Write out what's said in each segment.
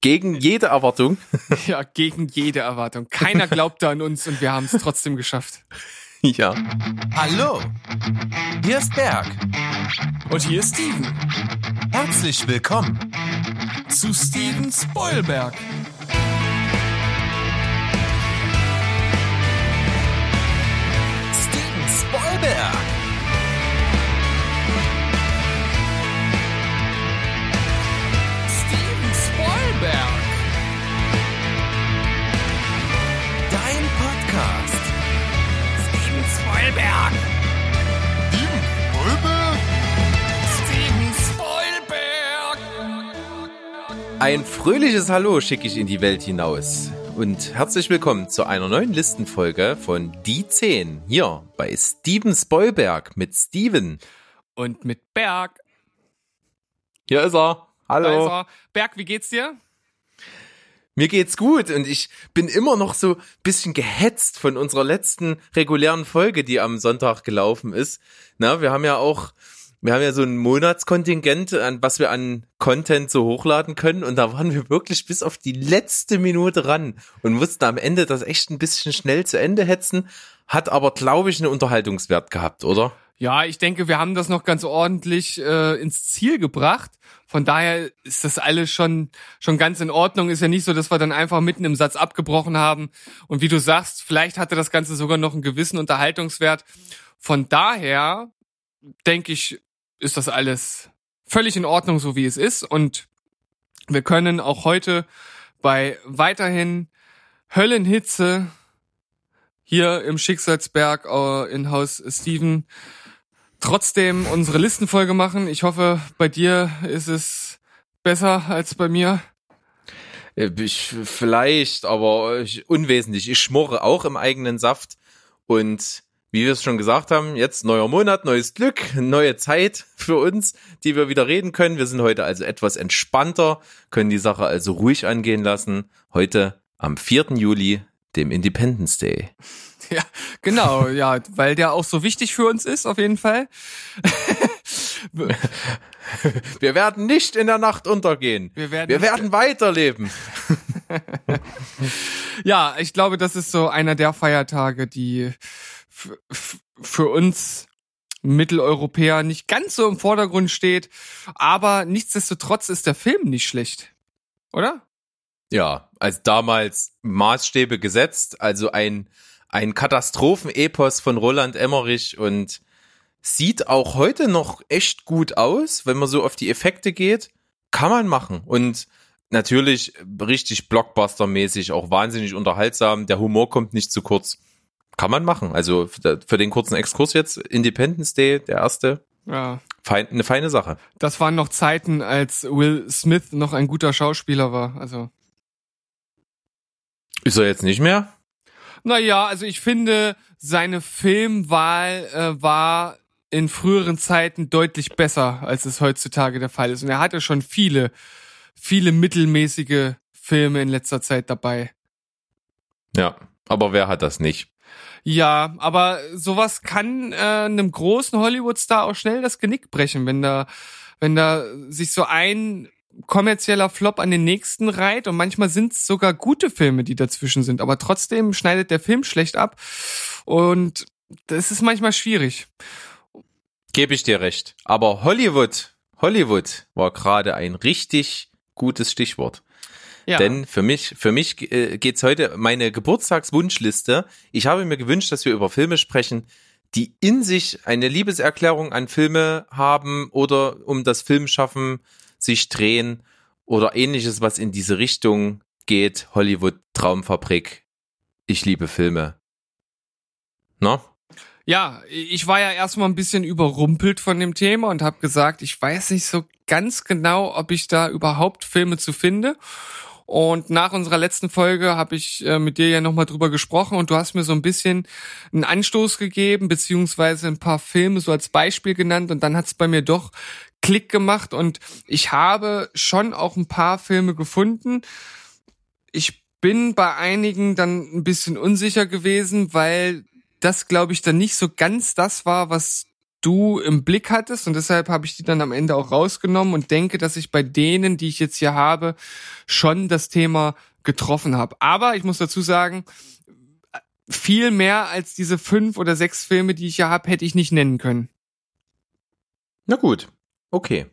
Gegen jede Erwartung. Ja, gegen jede Erwartung. Keiner glaubte an uns und wir haben es trotzdem geschafft. Ja. Hallo, hier ist Berg. Und hier ist Steven. Herzlich willkommen. Zu Steven Spoilberg. Steven Spoilberg. Spoilberg. Steven Spoilberg. Ein fröhliches Hallo schicke ich in die Welt hinaus. Und herzlich willkommen zu einer neuen Listenfolge von Die 10 hier bei Steven Spoilberg mit Steven. Und mit Berg. Hier ist er. Hallo. Da ist er. Berg, wie geht's dir? Mir geht's gut und ich bin immer noch so bisschen gehetzt von unserer letzten regulären Folge, die am Sonntag gelaufen ist. Na, wir haben ja auch, wir haben ja so ein Monatskontingent, an was wir an Content so hochladen können und da waren wir wirklich bis auf die letzte Minute ran und mussten am Ende das echt ein bisschen schnell zu Ende hetzen, hat aber glaube ich einen Unterhaltungswert gehabt, oder? Ja, ich denke, wir haben das noch ganz ordentlich äh, ins Ziel gebracht. Von daher ist das alles schon schon ganz in Ordnung. Ist ja nicht so, dass wir dann einfach mitten im Satz abgebrochen haben. Und wie du sagst, vielleicht hatte das Ganze sogar noch einen gewissen Unterhaltungswert. Von daher denke ich, ist das alles völlig in Ordnung, so wie es ist. Und wir können auch heute bei weiterhin Höllenhitze hier im Schicksalsberg äh, in Haus Steven trotzdem unsere Listenfolge machen. Ich hoffe, bei dir ist es besser als bei mir. Äh, Ich, vielleicht, aber ich, unwesentlich. Ich schmorre auch im eigenen Saft. Und wie wir es schon gesagt haben, jetzt neuer Monat, neues Glück, neue Zeit für uns, die wir wieder reden können. Wir sind heute also etwas entspannter, können die Sache also ruhig angehen lassen. Heute am 4. Juli, dem Independence Day. Ja, genau, ja, weil der auch so wichtig für uns ist, auf jeden Fall. Wir werden nicht in der Nacht untergehen. Wir werden wir werden weiterleben. Ja, ich glaube, das ist so einer der Feiertage, die für uns Mitteleuropäer nicht ganz so im Vordergrund steht. Aber nichtsdestotrotz ist der Film nicht schlecht. Oder? Ja, als damals Maßstäbe gesetzt, also ein, ein Katastrophenepos von Roland Emmerich und sieht auch heute noch echt gut aus, wenn man so auf die Effekte geht, kann man machen und natürlich richtig Blockbuster-mäßig, auch wahnsinnig unterhaltsam, der Humor kommt nicht zu kurz. Kann man machen. Also für den kurzen Exkurs jetzt, Independence Day, der erste, Ja. fein, eine feine Sache. Das waren noch Zeiten, als Will Smith noch ein guter Schauspieler war. Also. Ist er jetzt nicht mehr? Naja, also ich finde, seine Filmwahl äh, war in früheren Zeiten deutlich besser, als es heutzutage der Fall ist. Und er hatte schon viele, viele mittelmäßige Filme in letzter Zeit dabei. Ja, aber wer hat das nicht? Ja, aber sowas kann äh, einem großen Hollywood-Star auch schnell das Genick brechen, wenn da, wenn da sich so ein kommerzieller Flop an den nächsten reiht und manchmal sind es sogar gute Filme, die dazwischen sind, aber trotzdem schneidet der Film schlecht ab und das ist manchmal schwierig. Gebe ich dir recht. Aber Hollywood, Hollywood war gerade ein richtig gutes Stichwort. Ja, Denn für mich, für mich äh, geht's heute meine Geburtstagswunschliste. Ich habe mir gewünscht, dass wir über Filme sprechen, die in sich eine Liebeserklärung an Filme haben oder um das Filmschaffen sich drehen oder ähnliches, was in diese Richtung geht. Hollywood Traumfabrik. Ich liebe Filme. Na? Ja, ich war ja erstmal ein bisschen überrumpelt von dem Thema und habe gesagt, ich weiß nicht so ganz genau, ob ich da überhaupt Filme zu finde. Und nach unserer letzten Folge habe ich äh, mit dir ja nochmal drüber gesprochen und du hast mir so ein bisschen einen Anstoß gegeben, beziehungsweise ein paar Filme so als Beispiel genannt und dann hat es bei mir doch Klick gemacht und ich habe schon auch ein paar Filme gefunden. Ich bin bei einigen dann ein bisschen unsicher gewesen, weil das, glaube ich, dann nicht so ganz das war, was du im Blick hattest und deshalb habe ich die dann am Ende auch rausgenommen und denke, dass ich bei denen, die ich jetzt hier habe, schon das Thema getroffen habe. Aber ich muss dazu sagen, viel mehr als diese fünf oder sechs Filme, die ich hier habe, hätte ich nicht nennen können. Na gut, okay.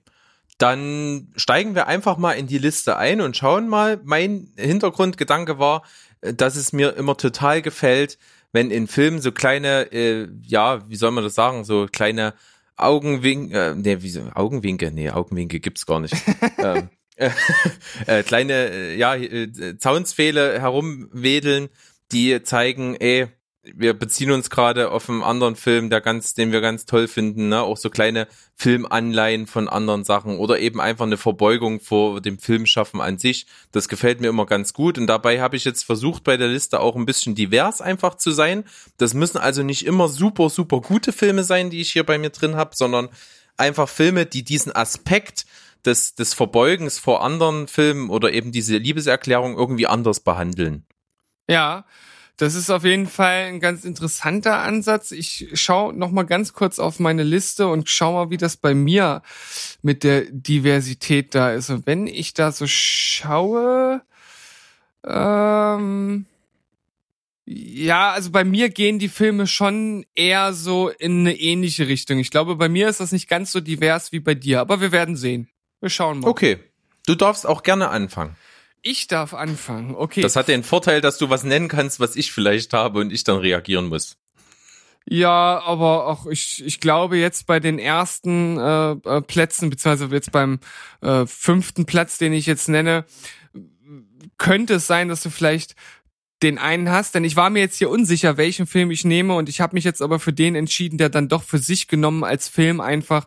Dann steigen wir einfach mal in die Liste ein und schauen mal. Mein Hintergrundgedanke war, äh, dass es mir immer total gefällt, wenn in Filmen so kleine, äh, ja, wie soll man das sagen, so kleine Augenwinke, äh, nee, wie so, Augenwinke, nee, Augenwinke gibt's gar nicht. ähm, äh, äh, kleine, äh, ja, äh, Zaunsfehle herumwedeln, die zeigen, ey, wir beziehen uns gerade auf einen anderen Film, der ganz, den wir ganz toll finden, ne? Auch so kleine Filmanleihen von anderen Sachen oder eben einfach eine Verbeugung vor dem Filmschaffen an sich. Das gefällt mir immer ganz gut. Und dabei habe ich jetzt versucht, bei der Liste auch ein bisschen divers einfach zu sein. Das müssen also nicht immer super, super gute Filme sein, die ich hier bei mir drin habe, sondern einfach Filme, die diesen Aspekt des, des Verbeugens vor anderen Filmen oder eben diese Liebeserklärung irgendwie anders behandeln. Ja, das ist auf jeden Fall ein ganz interessanter Ansatz. Ich schaue noch mal ganz kurz auf meine Liste und schau mal, wie das bei mir mit der Diversität da ist. Und wenn ich da so schaue, ähm, ja, also bei mir gehen die Filme schon eher so in eine ähnliche Richtung. Ich glaube, bei mir ist das nicht ganz so divers wie bei dir, aber wir werden sehen. Wir schauen mal. Okay. Du darfst auch gerne anfangen. Ich darf anfangen. Okay. Das hat den Vorteil, dass du was nennen kannst, was ich vielleicht habe und ich dann reagieren muss. Ja, aber auch ich, ich glaube jetzt bei den ersten äh, äh, Plätzen, beziehungsweise jetzt beim äh, fünften Platz, den ich jetzt nenne, könnte es sein, dass du vielleicht den einen hast, denn ich war mir jetzt hier unsicher, welchen Film ich nehme und ich habe mich jetzt aber für den entschieden, der dann doch für sich genommen als Film einfach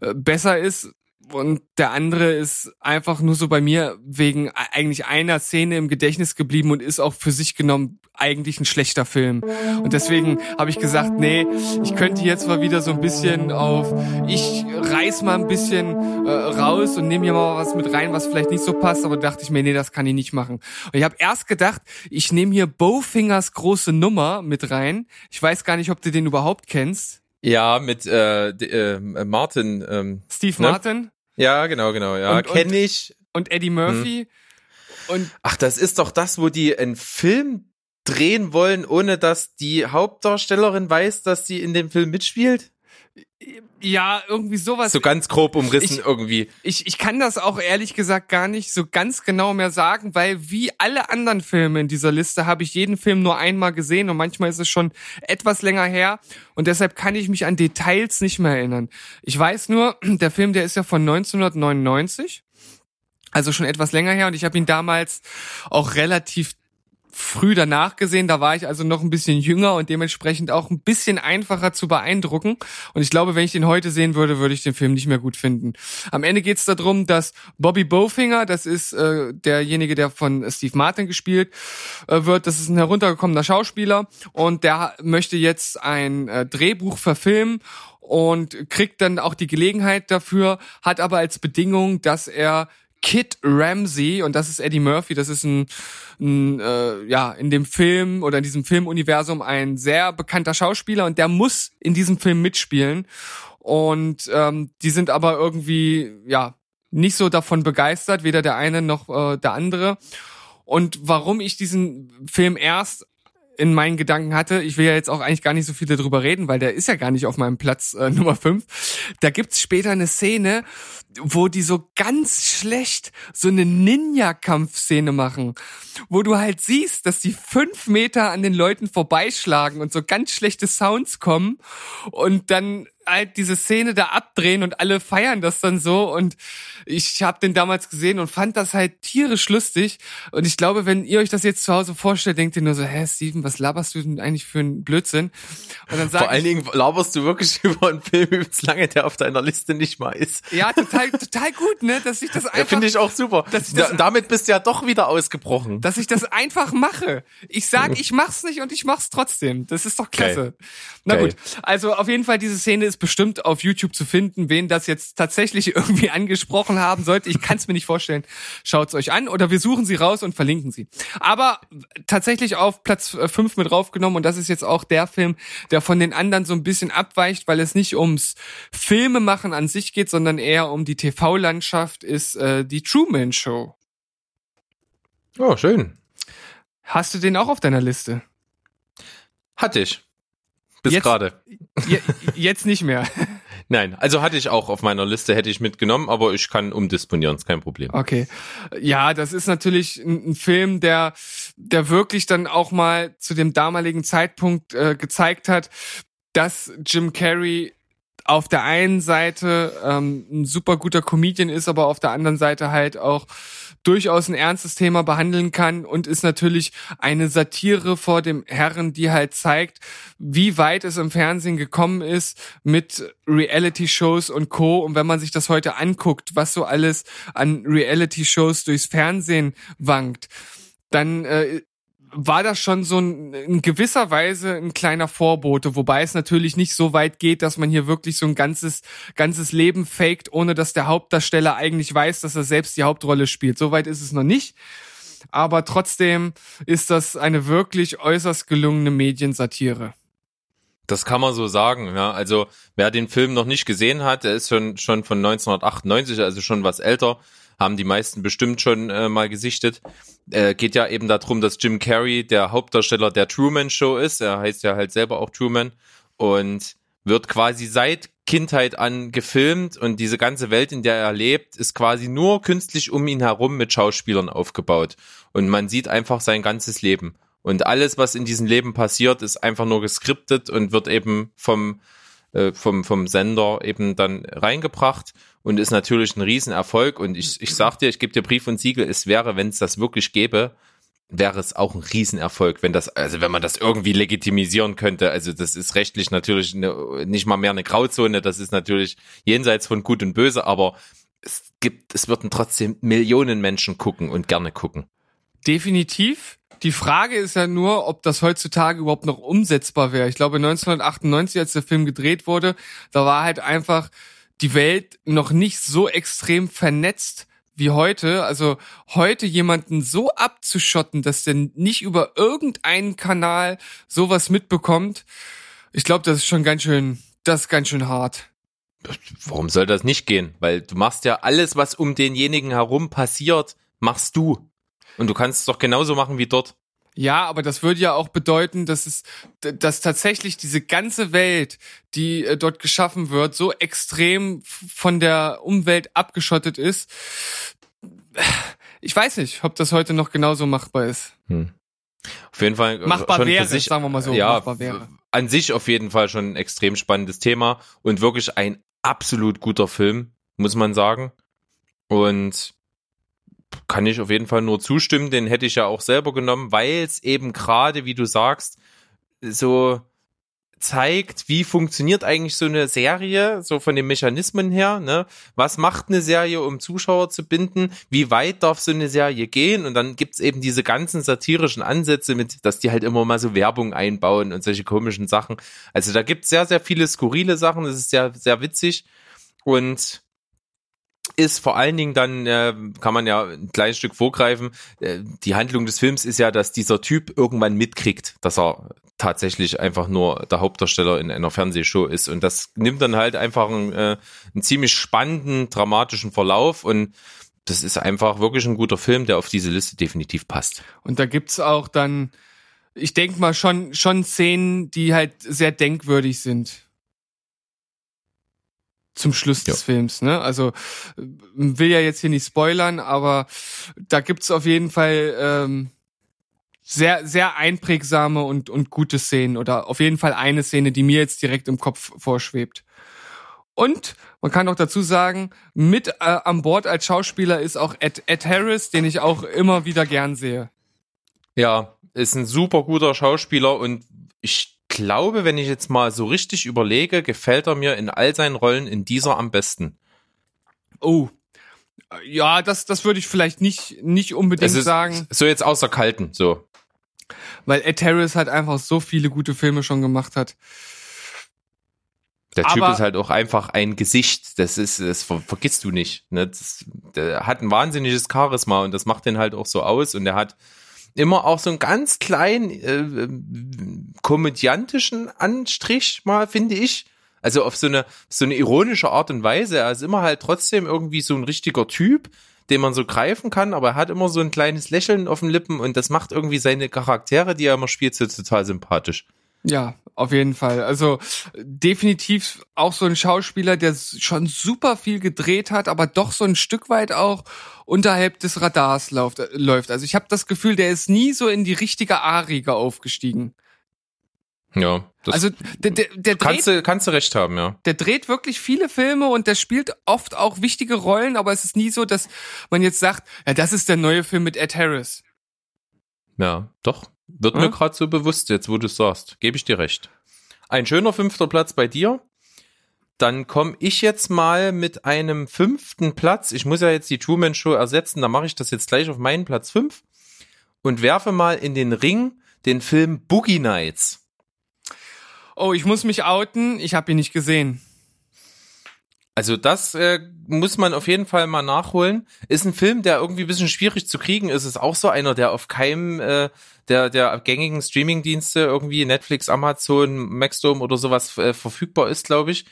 äh, besser ist und der andere ist einfach nur so bei mir wegen eigentlich einer Szene im Gedächtnis geblieben und ist auch für sich genommen eigentlich ein schlechter Film. Und deswegen habe ich gesagt, nee, ich könnte jetzt mal wieder so ein bisschen auf, ich reiß mal ein bisschen äh, raus und nehme hier mal was mit rein, was vielleicht nicht so passt, aber dachte ich mir, nee, das kann ich nicht machen. Und ich habe erst gedacht, ich nehme hier Bowfingers große Nummer mit rein. Ich weiß gar nicht, ob du den überhaupt kennst. Ja, mit äh, äh, Martin. Ähm, Steve ne? Martin? Ja, genau, genau. Ja, kenne ich. Und Eddie Murphy. Hm. Und Ach, das ist doch das, wo die einen Film drehen wollen, ohne dass die Hauptdarstellerin weiß, dass sie in dem Film mitspielt? Ja, irgendwie sowas. So ganz grob umrissen ich, irgendwie. Ich, ich kann das auch ehrlich gesagt gar nicht so ganz genau mehr sagen, weil wie alle anderen Filme in dieser Liste habe ich jeden Film nur einmal gesehen und manchmal ist es schon etwas länger her und deshalb kann ich mich an Details nicht mehr erinnern. Ich weiß nur, der Film, der ist ja von 1999. Also schon etwas länger her und ich habe ihn damals auch relativ früh danach gesehen. Da war ich also noch ein bisschen jünger und dementsprechend auch ein bisschen einfacher zu beeindrucken. Und ich glaube, wenn ich den heute sehen würde, würde ich den Film nicht mehr gut finden. Am Ende geht es darum, dass Bobby Bowfinger, das ist äh, derjenige, der von Steve Martin gespielt äh, wird, das ist ein heruntergekommener Schauspieler und der möchte jetzt ein äh, Drehbuch verfilmen und kriegt dann auch die Gelegenheit dafür, hat aber als Bedingung, dass er Kid Ramsey und das ist Eddie Murphy. Das ist ein, ein äh, ja in dem Film oder in diesem Filmuniversum ein sehr bekannter Schauspieler und der muss in diesem Film mitspielen. Und ähm, die sind aber irgendwie ja nicht so davon begeistert, weder der eine noch äh, der andere. Und warum ich diesen Film erst in meinen Gedanken hatte, ich will ja jetzt auch eigentlich gar nicht so viel darüber reden, weil der ist ja gar nicht auf meinem Platz äh, Nummer 5. Da gibt's später eine Szene, wo die so ganz schlecht so eine Ninja-Kampfszene machen, wo du halt siehst, dass die fünf Meter an den Leuten vorbeischlagen und so ganz schlechte Sounds kommen und dann halt diese Szene da abdrehen und alle feiern das dann so und ich habe den damals gesehen und fand das halt tierisch lustig und ich glaube, wenn ihr euch das jetzt zu Hause vorstellt, denkt ihr nur so, hä Steven, was laberst du denn eigentlich für einen Blödsinn? Und dann Vor allen Dingen laberst du wirklich über einen Film übelst lange, der auf deiner Liste nicht mal ist. Ja, total, total gut, ne, dass ich das einfach... Ja, Finde ich auch super. Dass ich das, da, damit bist du ja doch wieder ausgebrochen. Dass ich das einfach mache. Ich sag, ich mach's nicht und ich mach's trotzdem. Das ist doch klasse. Okay. Na okay. gut, also auf jeden Fall diese Szene ist ist bestimmt auf YouTube zu finden. Wen das jetzt tatsächlich irgendwie angesprochen haben sollte, ich kann es mir nicht vorstellen. Schaut's euch an oder wir suchen sie raus und verlinken sie. Aber tatsächlich auf Platz 5 mit draufgenommen und das ist jetzt auch der Film, der von den anderen so ein bisschen abweicht, weil es nicht ums Filmemachen an sich geht, sondern eher um die TV-Landschaft, ist äh, die Truman Show. Oh, schön. Hast du den auch auf deiner Liste? Hatte ich. Bis Jetzt- gerade. Je jetzt nicht mehr. Nein, also hatte ich auch auf meiner Liste, hätte ich mitgenommen, aber ich kann umdisponieren, ist kein Problem. Okay. Ja, das ist natürlich ein, ein Film, der, der wirklich dann auch mal zu dem damaligen Zeitpunkt äh, gezeigt hat, dass Jim Carrey auf der einen Seite ähm, ein super guter Comedian ist, aber auf der anderen Seite halt auch durchaus ein ernstes Thema behandeln kann und ist natürlich eine Satire vor dem Herren, die halt zeigt, wie weit es im Fernsehen gekommen ist mit Reality-Shows und Co. Und wenn man sich das heute anguckt, was so alles an Reality-Shows durchs Fernsehen wankt, dann äh, war das schon so ein, in gewisser Weise ein kleiner Vorbote, wobei es natürlich nicht so weit geht, dass man hier wirklich so ein ganzes, ganzes Leben faked, ohne dass der Hauptdarsteller eigentlich weiß, dass er selbst die Hauptrolle spielt. So weit ist es noch nicht. Aber trotzdem ist das eine wirklich äußerst gelungene Mediensatire. Das kann man so sagen, ja. Also, wer den Film noch nicht gesehen hat, der ist schon, schon von 1998, also schon was älter, haben die meisten bestimmt schon äh, mal gesichtet. Äh, geht ja eben darum, dass Jim Carrey der Hauptdarsteller der Truman Show ist. Er heißt ja halt selber auch Truman und wird quasi seit Kindheit an gefilmt und diese ganze Welt, in der er lebt, ist quasi nur künstlich um ihn herum mit Schauspielern aufgebaut. Und man sieht einfach sein ganzes Leben. Und alles, was in diesem Leben passiert, ist einfach nur geskriptet und wird eben vom, äh, vom, vom Sender eben dann reingebracht und ist natürlich ein Riesenerfolg. Und ich, ich sag dir, ich gebe dir Brief und Siegel, es wäre, wenn es das wirklich gäbe, wäre es auch ein Riesenerfolg, wenn das, also wenn man das irgendwie legitimisieren könnte. Also das ist rechtlich natürlich eine, nicht mal mehr eine Grauzone, das ist natürlich jenseits von Gut und Böse, aber es gibt, es würden trotzdem Millionen Menschen gucken und gerne gucken. Definitiv. Die Frage ist ja nur, ob das heutzutage überhaupt noch umsetzbar wäre. Ich glaube, 1998, als der Film gedreht wurde, da war halt einfach die Welt noch nicht so extrem vernetzt wie heute. Also heute jemanden so abzuschotten, dass der nicht über irgendeinen Kanal sowas mitbekommt. Ich glaube, das ist schon ganz schön, das ist ganz schön hart. Warum soll das nicht gehen? Weil du machst ja alles, was um denjenigen herum passiert, machst du. Und du kannst es doch genauso machen wie dort. Ja, aber das würde ja auch bedeuten, dass es, dass tatsächlich diese ganze Welt, die äh, dort geschaffen wird, so extrem von der Umwelt abgeschottet ist. Ich weiß nicht, ob das heute noch genauso machbar ist. Auf jeden Fall. äh, Machbar schon für wäre, sich, sagen wir mal so, Ja, machbar wäre. an sich auf jeden Fall schon ein extrem spannendes Thema und wirklich ein absolut guter Film, muss man sagen. Und kann ich auf jeden Fall nur zustimmen, den hätte ich ja auch selber genommen, weil es eben gerade, wie du sagst, so zeigt, wie funktioniert eigentlich so eine Serie, so von den Mechanismen her, ne? Was macht eine Serie, um Zuschauer zu binden? Wie weit darf so eine Serie gehen? Und dann gibt's eben diese ganzen satirischen Ansätze mit, dass die halt immer mal so Werbung einbauen und solche komischen Sachen. Also da gibt's sehr, sehr viele skurrile Sachen, das ist sehr, sehr witzig und ist vor allen Dingen dann, äh, kann man ja ein kleines Stück vorgreifen, äh, die Handlung des Films ist ja, dass dieser Typ irgendwann mitkriegt, dass er tatsächlich einfach nur der Hauptdarsteller in einer Fernsehshow ist. Und das nimmt dann halt einfach einen, äh, einen ziemlich spannenden, dramatischen Verlauf und das ist einfach wirklich ein guter Film, der auf diese Liste definitiv passt. Und da gibt's auch dann, ich denk mal schon, schon Szenen, die halt sehr denkwürdig sind. Zum Schluss des Ja. Films, ne? Also will ja jetzt hier nicht spoilern, aber da gibt's auf jeden Fall ähm, sehr, sehr einprägsame und, und gute Szenen oder auf jeden Fall eine Szene, die mir jetzt direkt im Kopf vorschwebt. Und man kann auch dazu sagen, mit äh, an Bord als Schauspieler ist auch Ed, Ed Harris, den ich auch immer wieder gern sehe. Ja, ist ein super guter Schauspieler und ich glaube, wenn ich jetzt mal so richtig überlege, gefällt er mir in all seinen Rollen in dieser am besten. Oh. Ja, das, das würde ich vielleicht nicht, nicht unbedingt sagen, so jetzt außer Kalten, so. weil Ed Harris halt einfach so viele gute Filme schon gemacht hat. Der Typ Aber- ist halt auch einfach ein Gesicht. Das ist, das ver vergisst du nicht. Ne? Das, der hat ein wahnsinniges Charisma und das macht den halt auch so aus. Und er hat immer auch so einen ganz kleinen äh, komödiantischen Anstrich, mal finde ich. Also auf so eine so eine ironische Art und Weise. Er ist immer halt trotzdem irgendwie so ein richtiger Typ, den man so greifen kann, aber er hat immer so ein kleines Lächeln auf den Lippen und das macht irgendwie seine Charaktere, die er immer spielt, so total sympathisch. Ja, auf jeden Fall. Also definitiv auch so ein Schauspieler, der schon super viel gedreht hat, aber doch so ein Stück weit auch unterhalb des Radars läuft. läuft. Also ich habe das Gefühl, der ist nie so in die richtige A-Riege aufgestiegen. Ja, das Also der, der, der, kannst dreht, du kannst du recht haben, ja. der dreht wirklich viele Filme und der spielt oft auch wichtige Rollen, aber es ist nie so, dass man jetzt sagt, ja, das ist der neue Film mit Ed Harris. Ja, doch. Wird Ja? mir gerade so bewusst, jetzt wo du es sagst. Gebe ich dir recht. Ein schöner fünfter Platz bei dir. Dann komme ich jetzt mal mit einem fünften Platz. Ich muss ja jetzt die Truman Show ersetzen, da mache ich das jetzt gleich auf meinen Platz fünf und werfe mal in den Ring den Film Boogie Nights. Oh, ich muss mich outen, ich habe ihn nicht gesehen. Also das äh, muss man auf jeden Fall mal nachholen. Ist ein Film, der irgendwie ein bisschen schwierig zu kriegen ist. Ist auch so einer, der auf keinem äh, der der gängigen Streamingdienste irgendwie Netflix, Amazon, Maxdome oder sowas äh, verfügbar ist, glaube ich.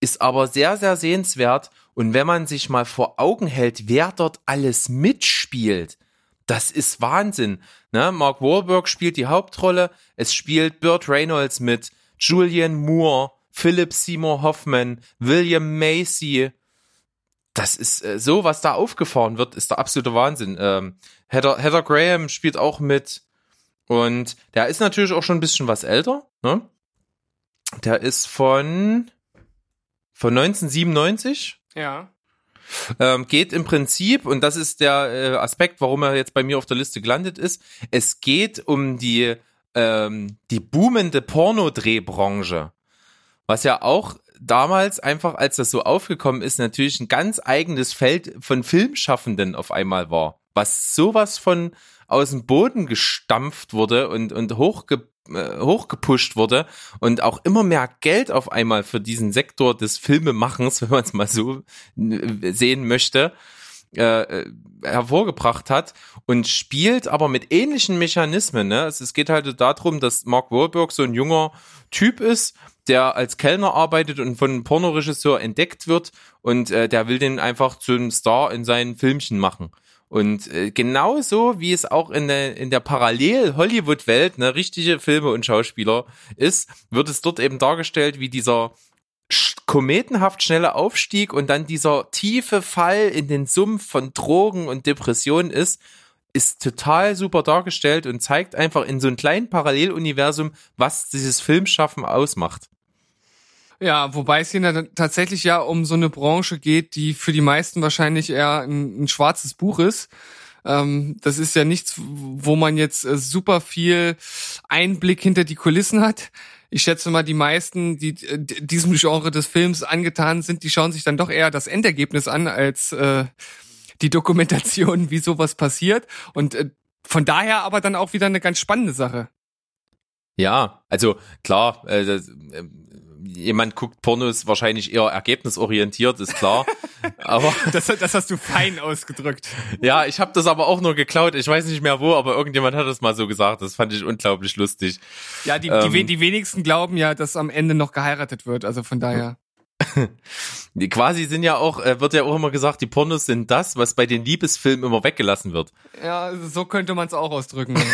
Ist aber sehr sehr sehenswert. Und wenn man sich mal vor Augen hält, wer dort alles mitspielt, das ist Wahnsinn. Ne? Mark Wahlberg spielt die Hauptrolle. Es spielt Burt Reynolds mit, Julian Moore, Philip Seymour Hoffman, William Macy. Das ist äh, so, was da aufgefahren wird, ist der absolute Wahnsinn. Ähm, Heather, Heather Graham spielt auch mit. Und der ist natürlich auch schon ein bisschen was älter. Ne? Der ist von, von 1997 Ja. ähm, geht im Prinzip, und das ist der äh, Aspekt, warum er jetzt bei mir auf der Liste gelandet ist, es geht um die, ähm, die boomende Pornodrehbranche. Was ja auch damals einfach, als das so aufgekommen ist, natürlich ein ganz eigenes Feld von Filmschaffenden auf einmal war. Was sowas von aus dem Boden gestampft wurde und, und hochge, äh, hochgepusht wurde und auch immer mehr Geld auf einmal für diesen Sektor des Filmemachens, wenn man es mal so sehen möchte, äh, äh, hervorgebracht hat und spielt aber mit ähnlichen Mechanismen. Ne? Es, es geht halt darum, dass Mark Wahlberg so ein junger Typ ist, der als Kellner arbeitet und von einem Pornoregisseur entdeckt wird und äh, der will den einfach zu einem Star in seinen Filmchen machen. Und äh, genauso wie es auch in der, in der Parallel-Hollywood-Welt ne, richtige Filme und Schauspieler ist, wird es dort eben dargestellt, wie dieser kometenhaft schnelle Aufstieg und dann dieser tiefe Fall in den Sumpf von Drogen und Depressionen ist, ist total super dargestellt und zeigt einfach in so einem kleinen Paralleluniversum, was dieses Filmschaffen ausmacht. Ja, wobei es hier tatsächlich ja um so eine Branche geht, die für die meisten wahrscheinlich eher ein, ein schwarzes Buch ist. Ähm, das ist ja nichts, wo man jetzt äh, super viel Einblick hinter die Kulissen hat. Ich schätze mal, die meisten, die äh, diesem Genre des Films angetan sind, die schauen sich dann doch eher das Endergebnis an als äh, die Dokumentation, wie sowas passiert. Und äh, von daher aber dann auch wieder eine ganz spannende Sache. Ja, also klar, äh, äh, jemand guckt Pornos wahrscheinlich eher ergebnisorientiert, ist klar. aber Das, das hast du fein ausgedrückt. ja, ich habe das aber auch nur geklaut. Ich weiß nicht mehr wo, aber irgendjemand hat das mal so gesagt. Das fand ich unglaublich lustig. Ja, die, Ähm. die, die wenigsten glauben ja, dass am Ende noch geheiratet wird. Also von daher. Die quasi sind ja auch, äh, wird ja auch immer gesagt, die Pornos sind das, was bei den Liebesfilmen immer weggelassen wird. Ja, so könnte man es auch ausdrücken.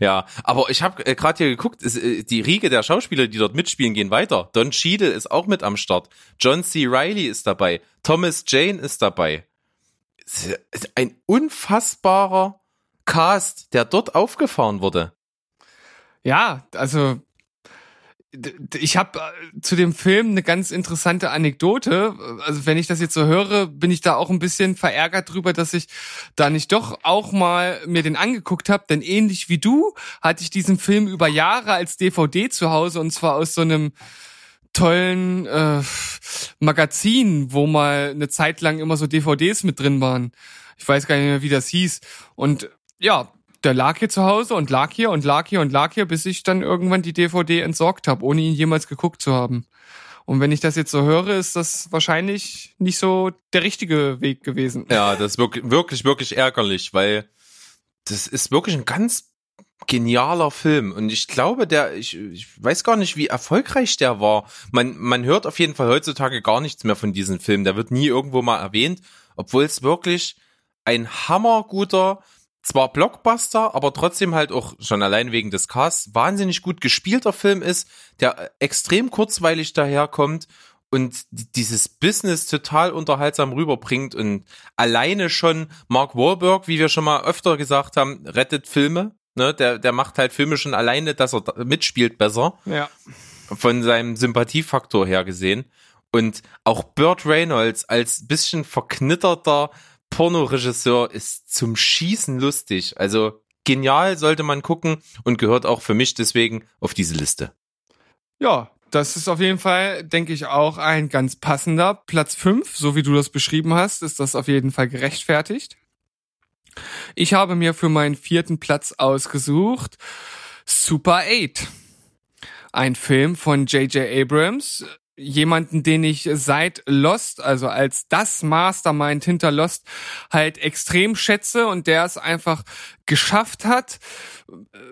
Ja, aber ich habe äh, gerade hier geguckt, äh, die Riege der Schauspieler, die dort mitspielen, gehen weiter. Don Cheadle ist auch mit am Start. John C. Reilly ist dabei. Thomas Jane ist dabei. Ein unfassbarer Cast, der dort aufgefahren wurde. ja, also ich habe zu dem Film eine ganz interessante Anekdote. Also wenn ich das jetzt so höre, bin ich da auch ein bisschen verärgert drüber, dass ich da nicht doch auch mal mir den angeguckt habe. Denn ähnlich wie du hatte ich diesen Film über Jahre als DVD zu Hause und zwar aus so einem tollen äh, Magazin, wo mal eine Zeit lang immer so DVDs mit drin waren. Ich weiß gar nicht mehr, wie das hieß. Und ja, der lag hier zu Hause und lag hier und lag hier und lag hier, bis ich dann irgendwann die DVD entsorgt habe, ohne ihn jemals geguckt zu haben. Und wenn ich das jetzt so höre, ist das wahrscheinlich nicht so der richtige Weg gewesen. Ja, das ist wirklich, wirklich, wirklich ärgerlich, weil das ist wirklich ein ganz genialer Film. Und ich glaube, der, ich, ich weiß gar nicht, wie erfolgreich der war. Man, man hört auf jeden Fall heutzutage gar nichts mehr von diesem Film. Der wird nie irgendwo mal erwähnt, obwohl es wirklich ein hammerguter, zwar Blockbuster, aber trotzdem halt auch schon allein wegen des Casts wahnsinnig gut gespielter Film ist, der extrem kurzweilig daherkommt und dieses Business total unterhaltsam rüberbringt und alleine schon Mark Wahlberg, wie wir schon mal öfter gesagt haben, rettet Filme. Ne, der, der macht halt Filme schon alleine, dass er mitspielt besser. Ja. Von seinem Sympathiefaktor her gesehen. Und auch Burt Reynolds als bisschen verknitterter Pornoregisseur ist zum Schießen lustig. Also genial sollte man gucken und gehört auch für mich deswegen auf diese Liste. Ja, das ist auf jeden Fall, denke ich, auch ein ganz passender Platz 5. So wie du das beschrieben hast, ist das auf jeden Fall gerechtfertigt. Ich habe mir für meinen vierten Platz ausgesucht Super 8. Ein Film von J.J. Abrams, jemanden, den ich seit Lost, also als das Mastermind hinter Lost, halt extrem schätze und der es einfach geschafft hat,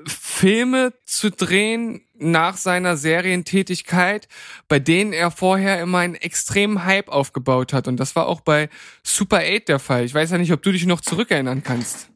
Filme zu drehen nach seiner Serientätigkeit, bei denen er vorher immer einen extremen Hype aufgebaut hat. Und das war auch bei Super 8 der Fall. Ich weiß ja nicht, ob du dich noch zurückerinnern kannst.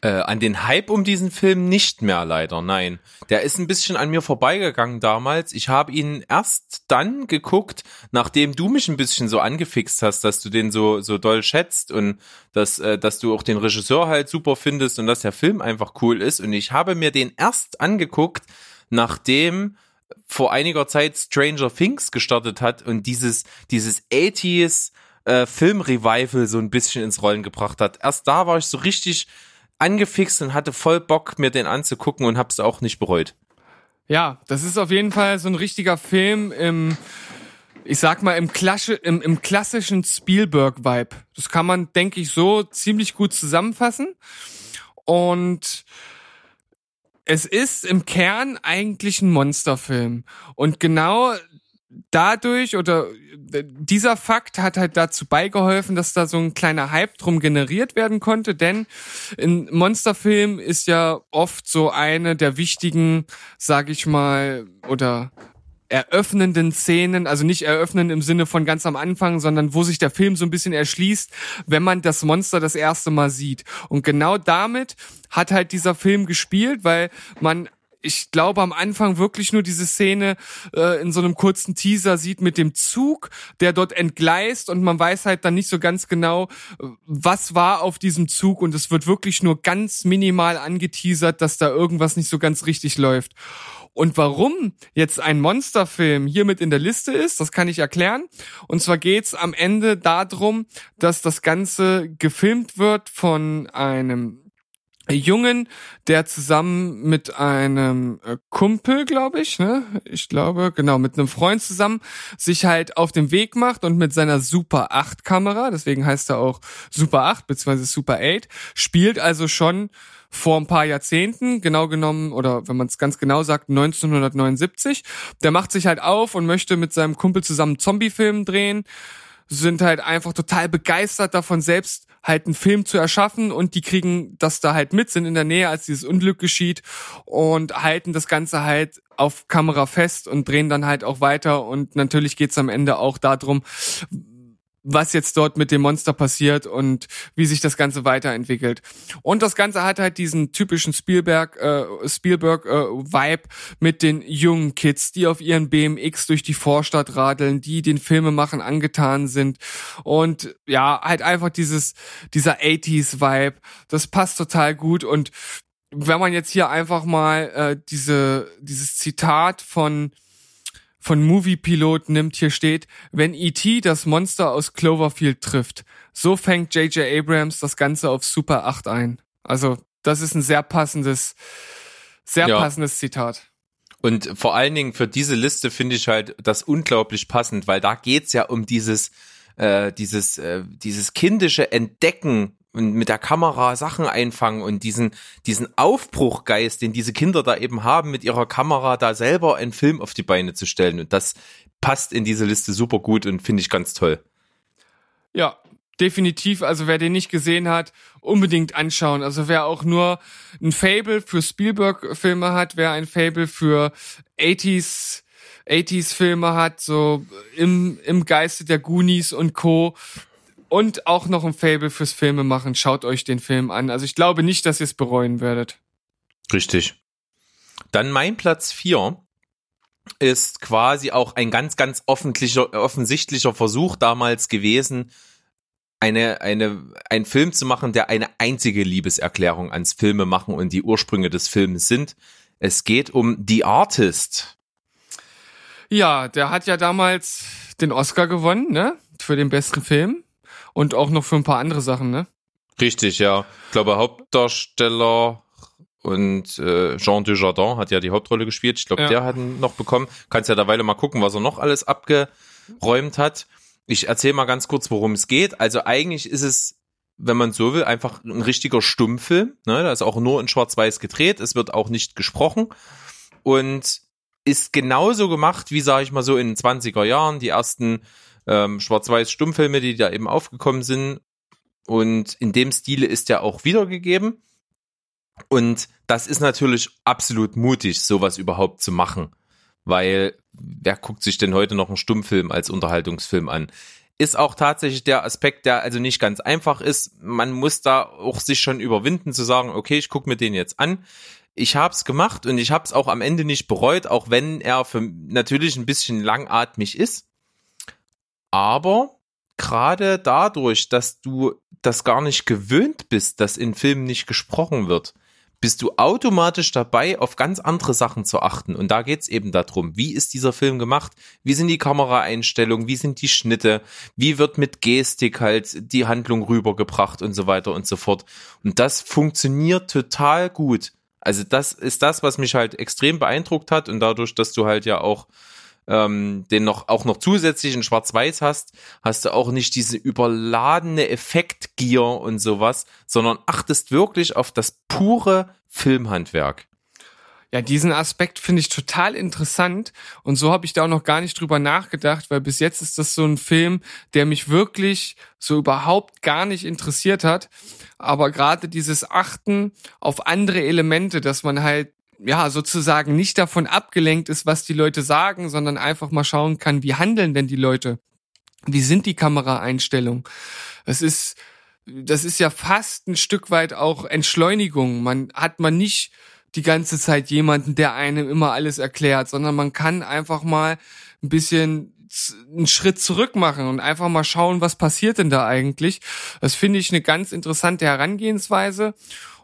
Äh, an den Hype um diesen Film nicht mehr leider, nein. Der ist ein bisschen an mir vorbeigegangen damals. Ich habe ihn erst dann geguckt, nachdem du mich ein bisschen so angefixt hast, dass du den so so doll schätzt und dass äh, dass du auch den Regisseur halt super findest und dass der Film einfach cool ist und ich habe mir den erst angeguckt, nachdem vor einiger Zeit Stranger Things gestartet hat und dieses dieses 80s äh, Filmrevival so ein bisschen ins Rollen gebracht hat. Erst da war ich so richtig angefixt und hatte voll Bock, mir den anzugucken und hab's auch nicht bereut. Ja, das ist auf jeden Fall so ein richtiger Film im, ich sag mal, im, Klasche, im, im klassischen Spielberg-Vibe. Das kann man, denke ich, so ziemlich gut zusammenfassen. Und es ist im Kern eigentlich ein Monsterfilm. Und genau dadurch oder dieser Fakt hat halt dazu beigeholfen, dass da so ein kleiner Hype drum generiert werden konnte, denn in Monsterfilm ist ja oft so eine der wichtigen, sag ich mal, oder eröffnenden Szenen, also nicht eröffnen im Sinne von ganz am Anfang, sondern wo sich der Film so ein bisschen erschließt, wenn man das Monster das erste Mal sieht. Und genau damit hat halt dieser Film gespielt, weil man ich glaube, am Anfang wirklich nur diese Szene äh, in so einem kurzen Teaser sieht mit dem Zug, der dort entgleist und man weiß halt dann nicht so ganz genau, was war auf diesem Zug und es wird wirklich nur ganz minimal angeteasert, dass da irgendwas nicht so ganz richtig läuft. Und warum jetzt ein Monsterfilm hier mit in der Liste ist, das kann ich erklären. Und zwar geht's am Ende darum, dass das Ganze gefilmt wird von einem Jungen, der zusammen mit einem äh, Kumpel, glaube ich, ne, ich glaube, genau, mit einem Freund zusammen sich halt auf den Weg macht und mit seiner Super 8 Kamera, deswegen heißt er auch Super 8 bzw. Super 8, spielt also schon vor ein paar Jahrzehnten, genau genommen, oder wenn man es ganz genau sagt, 1979. Der macht sich halt auf und möchte mit seinem Kumpel zusammen Zombie-Film drehen, sind halt einfach total begeistert davon, selbst halt einen Film zu erschaffen und die kriegen das da halt mit, sind in der Nähe, als dieses Unglück geschieht und halten das Ganze halt auf Kamera fest und drehen dann halt auch weiter und natürlich geht's am Ende auch darum, was jetzt dort mit dem Monster passiert und wie sich das Ganze weiterentwickelt. Und das Ganze hat halt diesen typischen Spielberg, äh, Spielberg äh, Vibe mit den jungen Kids, die auf ihren BMX durch die Vorstadt radeln, die den Filmemachen angetan sind und ja, halt einfach dieses dieser 80s Vibe. Das passt total gut und wenn man jetzt hier einfach mal äh, diese dieses Zitat von von Movie Pilot nimmt, hier steht, wenn E.T. das Monster aus Cloverfield trifft, so fängt J.J. Abrams das Ganze auf Super 8 ein. Also, das ist ein sehr passendes, sehr ja. passendes Zitat. Und vor allen Dingen für diese Liste finde ich halt das unglaublich passend, weil da geht's ja um dieses, äh, dieses, äh, dieses kindische Entdecken und mit der Kamera Sachen einfangen und diesen, diesen Aufbruchgeist, den diese Kinder da eben haben, mit ihrer Kamera da selber einen Film auf die Beine zu stellen. Und das passt in diese Liste super gut und finde ich ganz toll. Ja, definitiv. Also wer den nicht gesehen hat, unbedingt anschauen. Also wer auch nur ein Fable für Spielberg-Filme hat, wer ein Fable für 80s 80s Filme hat, so im, im Geiste der Goonies und Co. Und auch noch ein Fable fürs Filme machen. Schaut euch den Film an. Also ich glaube nicht, dass ihr es bereuen werdet. Richtig. Dann mein Platz vier ist quasi auch ein ganz, ganz offensichtlicher Versuch damals gewesen, eine, eine, einen Film zu machen, der eine einzige Liebeserklärung ans Filme machen und die Ursprünge des Films sind. Es geht um The Artist. Ja, der hat ja damals den Oscar gewonnen, ne? Für den besten Film. Und auch noch für ein paar andere Sachen, ne? Richtig, ja. Ich glaube, Hauptdarsteller und äh, Jean Dujardin hat ja die Hauptrolle gespielt. Ich glaube, ja. der hat ihn noch bekommen. Kannst ja derweil mal gucken, was er noch alles abgeräumt hat. Ich erzähle mal ganz kurz, worum es geht. Also eigentlich ist es, wenn man so will, einfach ein richtiger Stummfilm. Ne? Da ist auch nur in Schwarz-Weiß gedreht. Es wird auch nicht gesprochen. Und ist genauso gemacht, wie sage ich mal so in den 20er Jahren, die ersten ähm, Schwarz-Weiß-Stummfilme, die da eben aufgekommen sind. Und in dem Stile ist er auch wiedergegeben. Und das ist natürlich absolut mutig, sowas überhaupt zu machen. Weil wer guckt sich denn heute noch einen Stummfilm als Unterhaltungsfilm an? Ist auch tatsächlich der Aspekt, der also nicht ganz einfach ist. Man muss da auch sich schon überwinden zu sagen, okay, ich gucke mir den jetzt an ich habe es gemacht und ich habe es auch am Ende nicht bereut, auch wenn er für natürlich ein bisschen langatmig ist. Aber gerade dadurch, dass du das gar nicht gewöhnt bist, dass in Filmen nicht gesprochen wird, bist du automatisch dabei, auf ganz andere Sachen zu achten. Und da geht's eben darum, wie ist dieser Film gemacht? Wie sind die Kameraeinstellungen? Wie sind die Schnitte? Wie wird mit Gestik halt die Handlung rübergebracht und so weiter und so fort? Und das funktioniert total gut. Also das ist das, was mich halt extrem beeindruckt hat und dadurch, dass du halt ja auch ähm, den noch auch noch zusätzlich in Schwarz-Weiß hast, hast du auch nicht diese überladene Effektgier und sowas, sondern achtest wirklich auf das pure Filmhandwerk. Ja, diesen Aspekt finde ich total interessant und so habe ich da auch noch gar nicht drüber nachgedacht, weil bis jetzt ist das so ein Film, der mich wirklich so überhaupt gar nicht interessiert hat. Aber gerade dieses Achten auf andere Elemente, dass man halt ja, sozusagen nicht davon abgelenkt ist, was die Leute sagen, sondern einfach mal schauen kann, wie handeln denn die Leute? Wie sind die Kameraeinstellungen? Es ist, das ist ja fast ein Stück weit auch Entschleunigung. Man hat man nicht die ganze Zeit jemanden, der einem immer alles erklärt, sondern man kann einfach mal ein bisschen einen Schritt zurück machen und einfach mal schauen, was passiert denn da eigentlich. Das finde ich eine ganz interessante Herangehensweise.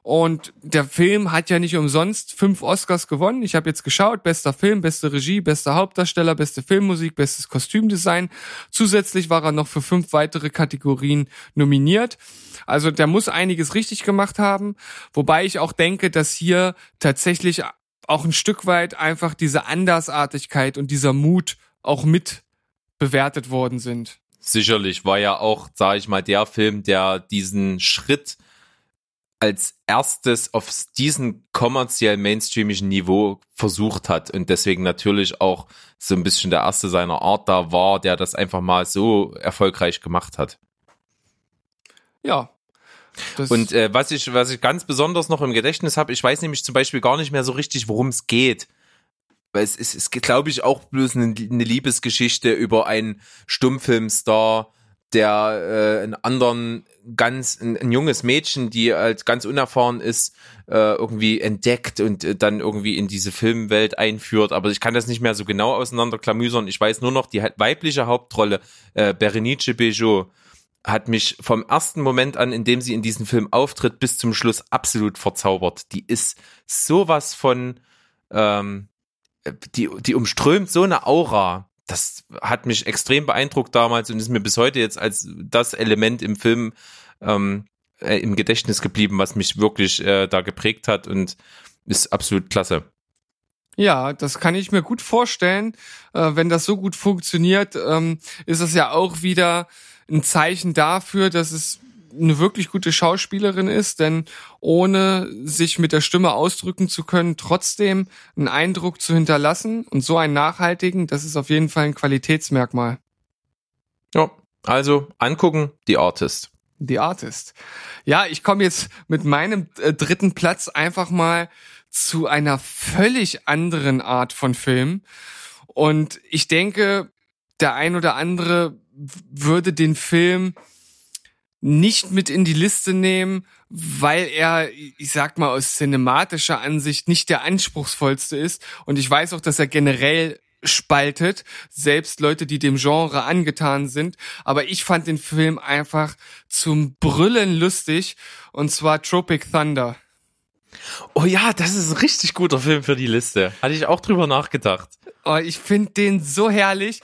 Und der Film hat ja nicht umsonst fünf Oscars gewonnen. Ich habe jetzt geschaut, bester Film, beste Regie, bester Hauptdarsteller, beste Filmmusik, bestes Kostümdesign. Zusätzlich war er noch für fünf weitere Kategorien nominiert. Also der muss einiges richtig gemacht haben. Wobei ich auch denke, dass hier tatsächlich auch ein Stück weit einfach diese Andersartigkeit und dieser Mut auch mit bewertet worden sind. Sicherlich war ja auch, sage ich mal, der Film, der diesen Schritt als erstes auf diesen kommerziell mainstreamigen Niveau versucht hat und deswegen natürlich auch so ein bisschen der erste seiner Art da war, der das einfach mal so erfolgreich gemacht hat. Ja. Und äh, was ich was ich ganz besonders noch im Gedächtnis habe, ich weiß nämlich zum Beispiel gar nicht mehr so richtig, worum es geht. Weil es ist, geht, glaube ich, auch bloß eine, eine Liebesgeschichte über einen Stummfilmstar, der äh, einen anderen ganz ein, ein, junges Mädchen, die halt ganz unerfahren ist, äh, irgendwie entdeckt und äh, dann irgendwie in diese Filmwelt einführt. Aber ich kann das nicht mehr so genau auseinanderklamüsern. Ich weiß nur noch, die weibliche Hauptrolle, äh, Berenice Bejo, hat mich vom ersten Moment an, in dem sie in diesem Film auftritt, bis zum Schluss absolut verzaubert. Die ist sowas von, ähm, die, die umströmt so eine Aura das hat mich extrem beeindruckt damals und ist mir bis heute jetzt als das Element im Film ähm, äh, im Gedächtnis geblieben, was mich wirklich äh, da geprägt hat und ist absolut klasse. Ja, das kann ich mir gut vorstellen. Äh, wenn das so gut funktioniert, ähm, ist es ja auch wieder ein Zeichen dafür, dass es eine wirklich gute Schauspielerin ist, denn ohne sich mit der Stimme ausdrücken zu können, trotzdem einen Eindruck zu hinterlassen und so einen nachhaltigen, das ist auf jeden Fall ein Qualitätsmerkmal. Ja, also angucken, die Artist. The Artist. Ja, ich komme jetzt mit meinem äh, dritten Platz einfach mal zu einer völlig anderen Art von Film. Und ich denke, der ein oder andere würde den Film nicht mit in die Liste nehmen, weil er, ich sag mal, aus cinematischer Ansicht nicht der anspruchsvollste ist. Und ich weiß auch, dass er generell spaltet, selbst Leute, die dem Genre angetan sind. Aber ich fand den Film einfach zum Brüllen lustig, und zwar Tropic Thunder. Oh ja, das ist ein richtig guter Film für die Liste. Hatte ich auch drüber nachgedacht. Oh, ich finde den so herrlich.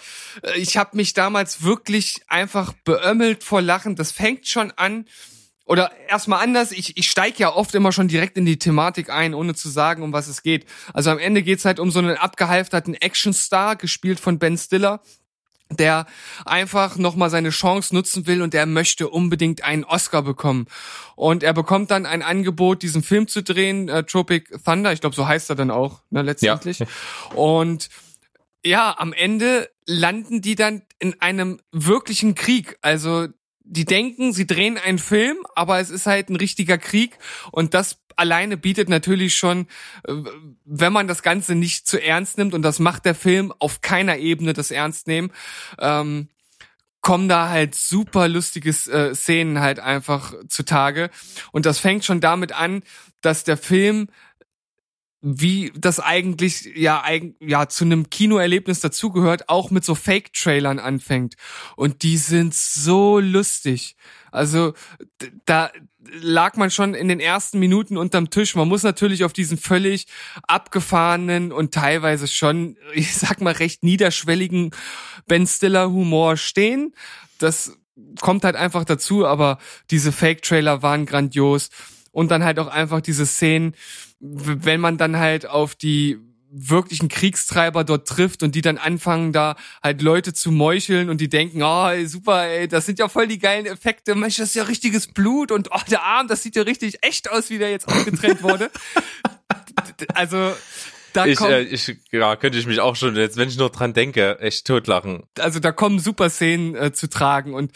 Ich habe mich damals wirklich einfach beömmelt vor Lachen. Das fängt schon an. Oder erstmal anders, ich, ich steige ja oft immer schon direkt in die Thematik ein, ohne zu sagen, um was es geht. Also am Ende geht's halt um so einen abgehalfterten Actionstar, gespielt von Ben Stiller, der einfach nochmal seine Chance nutzen will und er möchte unbedingt einen Oscar bekommen. Und er bekommt dann ein Angebot, diesen Film zu drehen, äh, Tropic Thunder, ich glaube, so heißt er dann auch, ne, letztendlich. Ja. Und ja, am Ende landen die dann in einem wirklichen Krieg. Also die denken, sie drehen einen Film, aber es ist halt ein richtiger Krieg und das alleine bietet natürlich schon, äh, wenn man das Ganze nicht zu ernst nimmt und das macht der Film auf keiner Ebene das ernst nehmen, ähm, kommen da halt super lustige äh, Szenen halt einfach zutage und das fängt schon damit an, dass der Film wie das eigentlich ja eigen, ja zu einem Kinoerlebnis dazugehört, auch mit so Fake-Trailern anfängt und die sind so lustig. Also da lag man schon in den ersten Minuten unterm Tisch. Man muss natürlich auf diesen völlig abgefahrenen und teilweise schon, ich sag mal, recht niederschwelligen Ben Stiller Humor stehen. Das kommt halt einfach dazu, aber diese Fake-Trailer waren grandios. Und dann halt auch einfach diese Szenen, wenn man dann halt auf die wirklichen Kriegstreiber dort trifft und die dann anfangen da halt Leute zu meucheln und die denken, oh ey, super, ey, das sind ja voll die geilen Effekte, Mensch, das ist ja richtiges Blut und oh, der Arm, das sieht ja richtig echt aus, wie der jetzt abgetrennt wurde. also da ich, kommt, äh, ich, ja, könnte ich mich auch schon, jetzt, wenn ich nur dran denke, echt totlachen. Also da kommen super Szenen äh, zu tragen und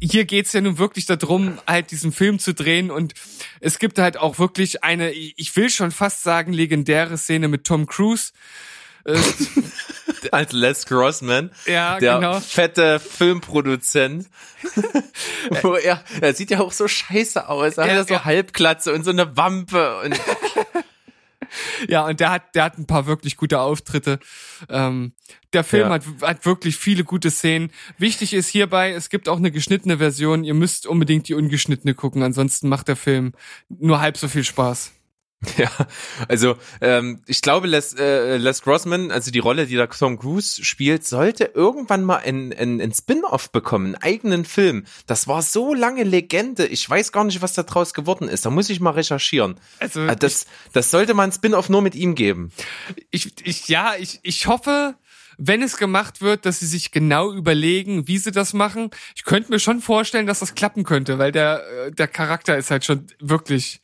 hier geht's ja nun wirklich darum, halt diesen Film zu drehen und es gibt halt auch wirklich eine, ich will schon fast sagen, legendäre Szene mit Tom Cruise. Äh, Als Les Grossman, ja, der genau. fette Filmproduzent, wo er, er sieht ja auch so scheiße aus, er ja, hat ja so. Halbklatze und so eine Wampe und ja, und der hat, der hat ein paar wirklich gute Auftritte. Ähm, der Film ja. hat, hat wirklich viele gute Szenen. Wichtig ist hierbei, es gibt auch eine geschnittene Version. Ihr müsst unbedingt die ungeschnittene gucken, ansonsten macht der Film nur halb so viel Spaß. Ja, also ähm, ich glaube, Les, äh, Les Grossman, also die Rolle, die da Tom Cruise spielt, sollte irgendwann mal ein, ein, ein Spin-off bekommen, einen eigenen Film. Das war so lange Legende. Ich weiß gar nicht, was da draus geworden ist. Da muss ich mal recherchieren. Also äh, das, das sollte man ein Spin-off nur mit ihm geben. Ich, ich, ja, ich, ich hoffe, wenn es gemacht wird, dass sie sich genau überlegen, wie sie das machen. Ich könnte mir schon vorstellen, dass das klappen könnte, weil der, äh, der Charakter ist halt schon wirklich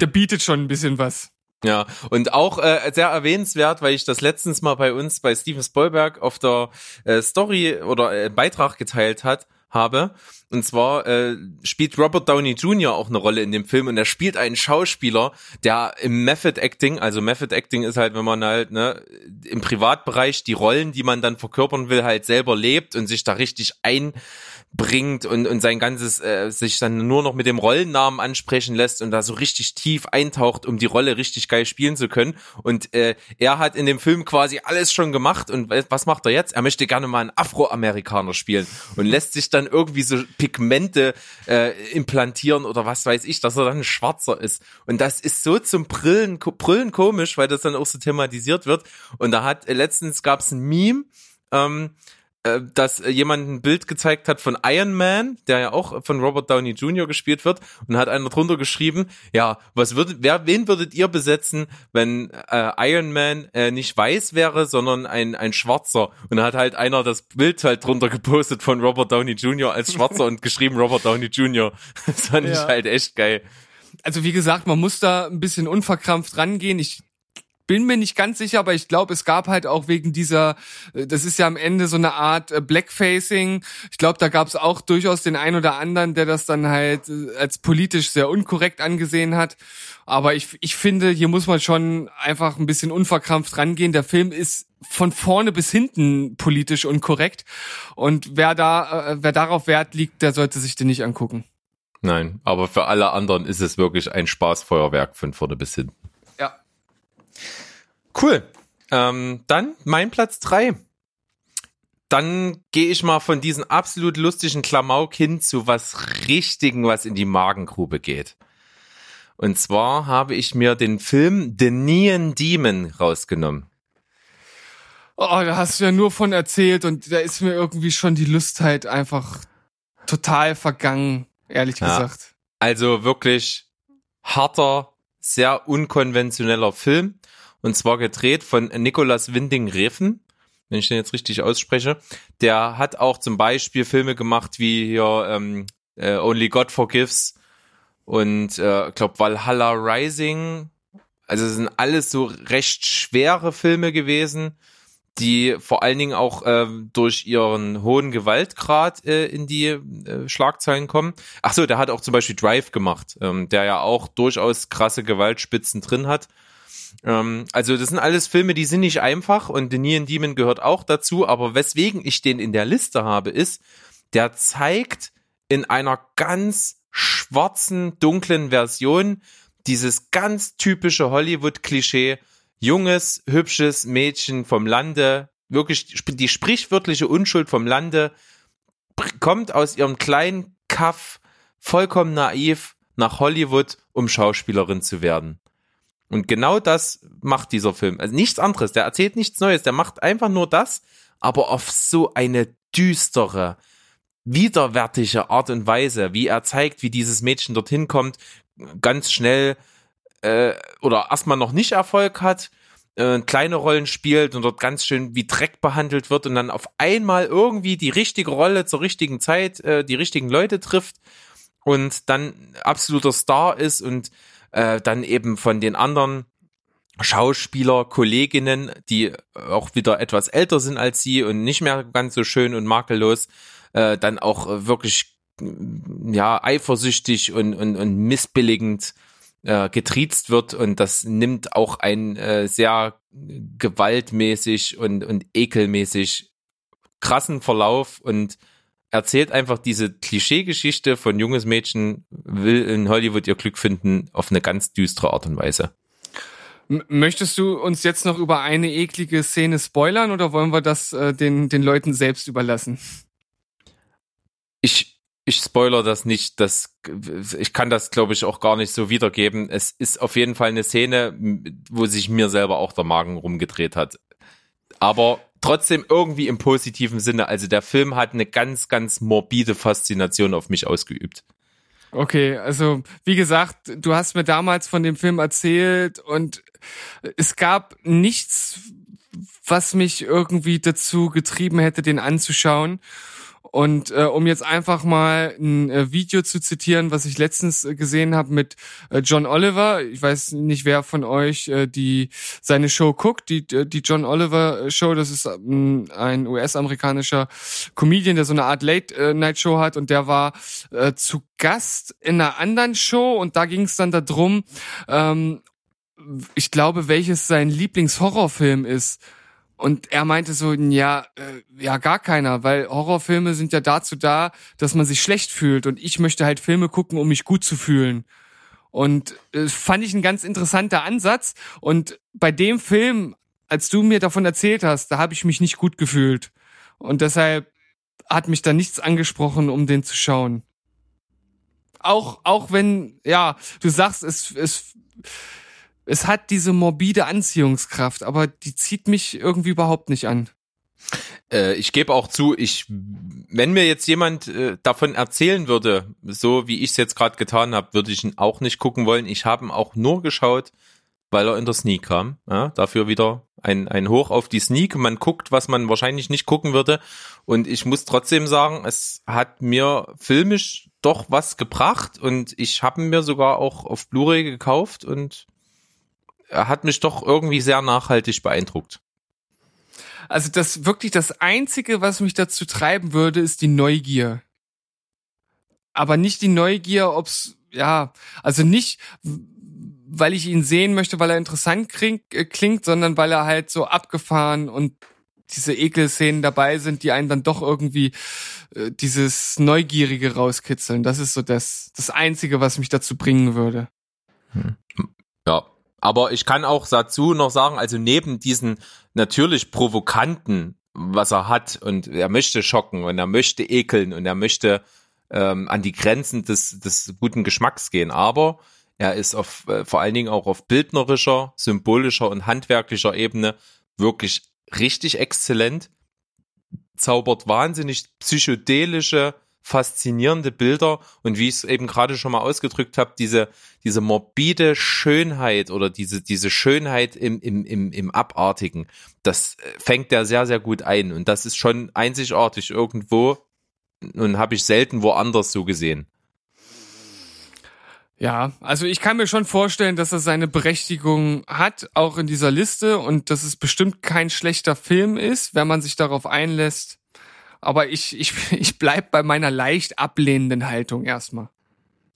der bietet schon ein bisschen was. Ja, und auch äh, sehr erwähnenswert, weil ich das letztens mal bei uns bei Steven Spielberg auf der äh, Story oder äh, Beitrag geteilt hat, habe. Und zwar äh, spielt Robert Downey Jr. auch eine Rolle in dem Film und er spielt einen Schauspieler, der im Method Acting, also Method Acting ist halt, wenn man halt ne, im Privatbereich die Rollen, die man dann verkörpern will, halt selber lebt und sich da richtig ein bringt und, und sein ganzes äh, sich dann nur noch mit dem Rollennamen ansprechen lässt und da so richtig tief eintaucht, um die Rolle richtig geil spielen zu können. Und äh, er hat in dem Film quasi alles schon gemacht und was macht er jetzt? Er möchte gerne mal einen Afroamerikaner spielen und lässt sich dann irgendwie so Pigmente äh, implantieren oder was weiß ich, dass er dann Schwarzer ist. Und das ist so zum Brillen, Brüllen komisch, weil das dann auch so thematisiert wird. Und da hat äh, letztens gab es ein Meme, ähm, äh, dass äh, jemand ein Bild gezeigt hat von Iron Man, der ja auch von Robert Downey Jr. gespielt wird, und hat einer drunter geschrieben, ja, was würdet, wer, wen würdet ihr besetzen, wenn äh, Iron Man äh, nicht weiß wäre, sondern ein, ein Schwarzer? Und da hat halt einer das Bild halt drunter gepostet von Robert Downey Jr. als Schwarzer und geschrieben Robert Downey Jr. Das fand ich Ja. halt echt geil. Also wie gesagt, man muss da ein bisschen unverkrampft rangehen. Ich bin mir nicht ganz sicher, aber ich glaube, es gab halt auch wegen dieser, äh, das ist ja am Ende so eine Art äh, Blackfacing. Ich glaube, da gab es auch durchaus den einen oder anderen, der das dann halt äh, als politisch sehr unkorrekt angesehen hat. Aber ich, ich finde, hier muss man schon einfach ein bisschen unverkrampft rangehen. Der Film ist von vorne bis hinten politisch unkorrekt. Und wer da, wer darauf Wert liegt, der sollte sich den nicht angucken. Nein, aber für alle anderen ist es wirklich ein Spaßfeuerwerk von vorne bis hinten. Cool. Ähm, dann mein Platz drei. Dann gehe ich mal von diesem absolut lustigen Klamauk hin zu was Richtigen, was in die Magengrube geht. Und zwar habe ich mir den Film The Neon Demon rausgenommen. Oh, da hast du ja nur von erzählt und da ist mir irgendwie schon die Lust halt einfach total vergangen, ehrlich Ja. gesagt. Also wirklich harter, sehr unkonventioneller Film. Und zwar gedreht von Nicolas Winding Refn, wenn ich den jetzt richtig ausspreche. Der hat auch zum Beispiel Filme gemacht wie hier ähm, äh, Only God Forgives und äh, glaube Valhalla Rising. Also es sind alles so recht schwere Filme gewesen, die vor allen Dingen auch ähm, durch ihren hohen Gewaltgrad äh, in die äh, Schlagzeilen kommen. Ach so, der hat auch zum Beispiel Drive gemacht, ähm, der ja auch durchaus krasse Gewaltspitzen drin hat. Ähm, also das sind alles Filme, die sind nicht einfach und The Neon Demon gehört auch dazu, aber weswegen ich den in der Liste habe, ist, der zeigt in einer ganz schwarzen, dunklen Version dieses ganz typische Hollywood-Klischee, junges, hübsches Mädchen vom Lande, wirklich die sprichwörtliche Unschuld vom Lande, kommt aus ihrem kleinen Kaff vollkommen naiv nach Hollywood, um Schauspielerin zu werden. Und genau das macht dieser Film. Also nichts anderes. Der erzählt nichts Neues. Der macht einfach nur das, aber auf so eine düstere, widerwärtige Art und Weise, wie er zeigt, wie dieses Mädchen dorthin kommt, ganz schnell äh, oder erstmal noch nicht Erfolg hat, äh, kleine Rollen spielt und dort ganz schön wie Dreck behandelt wird und dann auf einmal irgendwie die richtige Rolle zur richtigen Zeit, äh, die richtigen Leute trifft und dann absoluter Star ist und äh, dann eben von den anderen Schauspieler, Kolleginnen, die auch wieder etwas älter sind als sie und nicht mehr ganz so schön und makellos, äh, dann auch wirklich ja eifersüchtig und, und, und missbilligend äh, getriezt wird und das nimmt auch ein äh, sehr gewaltmäßig und, und ekelmäßig krassen Verlauf und erzählt einfach diese Klischeegeschichte von junges Mädchen will in Hollywood ihr Glück finden auf eine ganz düstere Art und Weise. Möchtest du uns jetzt noch über eine eklige Szene spoilern oder wollen wir das äh, den, den Leuten selbst überlassen? Ich, ich spoiler das nicht, das, ich kann das glaube ich auch gar nicht so wiedergeben. Es ist auf jeden Fall eine Szene, wo sich mir selber auch der Magen rumgedreht hat. Aber trotzdem irgendwie im positiven Sinne. Also der Film hat eine ganz, ganz morbide Faszination auf mich ausgeübt. Okay, also wie gesagt, du hast mir damals von dem Film erzählt und es gab nichts, was mich irgendwie dazu getrieben hätte, den anzuschauen. Und äh, um jetzt einfach mal ein äh, Video zu zitieren, was ich letztens äh, gesehen habe mit äh, John Oliver. Ich weiß nicht, wer von euch äh, die seine Show guckt. Die äh, die John Oliver Show, das ist ähm, ein US-amerikanischer Comedian, der so eine Art Late-Night-Show hat und der war äh, zu Gast in einer anderen Show und da ging es dann darum, ähm, ich glaube, welches sein Lieblingshorrorfilm ist. Und er meinte so, ja, äh, ja, gar keiner, weil Horrorfilme sind ja dazu da, dass man sich schlecht fühlt. Und ich möchte halt Filme gucken, um mich gut zu fühlen. Und äh, fand ich ein ganz interessanter Ansatz. Und bei dem Film, als du mir davon erzählt hast, da habe ich mich nicht gut gefühlt. Und deshalb hat mich da nichts angesprochen, um den zu schauen. Auch, auch wenn, ja, du sagst, es, es, es hat diese morbide Anziehungskraft, aber die zieht mich irgendwie überhaupt nicht an. Äh, ich gebe auch zu, ich, wenn mir jetzt jemand äh, davon erzählen würde, so wie ich es jetzt gerade getan habe, würde ich ihn auch nicht gucken wollen. Ich habe ihn auch nur geschaut, weil er in der Sneak kam. Ja, dafür wieder ein, ein Hoch auf die Sneak. Man guckt, was man wahrscheinlich nicht gucken würde. Und ich muss trotzdem sagen, es hat mir filmisch doch was gebracht und ich habe mir sogar auch auf Blu-ray gekauft und hat mich doch irgendwie sehr nachhaltig beeindruckt. Also das wirklich das einzige, was mich dazu treiben würde, ist die Neugier. Aber nicht die Neugier, ob's ja, also nicht weil ich ihn sehen möchte, weil er interessant klingt, äh, klingt, sondern weil er halt so abgefahren und diese Ekelszenen dabei sind, die einen dann doch irgendwie äh, dieses Neugierige rauskitzeln. Das ist so das, das Einzige, was mich dazu bringen würde. Hm. Ja, aber ich kann auch dazu noch sagen, also neben diesen natürlich provokanten, was er hat und er möchte schocken und er möchte ekeln und er möchte ähm, an die Grenzen des, des guten Geschmacks gehen, aber er ist auf, äh, vor allen Dingen auch auf bildnerischer, symbolischer und handwerklicher Ebene wirklich richtig exzellent, zaubert wahnsinnig psychedelische, faszinierende Bilder und wie ich es eben gerade schon mal ausgedrückt habe, diese, diese morbide Schönheit oder diese, diese Schönheit im, im, im, im Abartigen, das äh, fängt er sehr, sehr gut ein und das ist schon einzigartig irgendwo und habe ich selten woanders so gesehen. Ja, also ich kann mir schon vorstellen, dass er seine Berechtigung hat, auch in dieser Liste und dass es bestimmt kein schlechter Film ist, wenn man sich darauf einlässt. Aber ich, ich, ich bleib bei meiner leicht ablehnenden Haltung erstmal.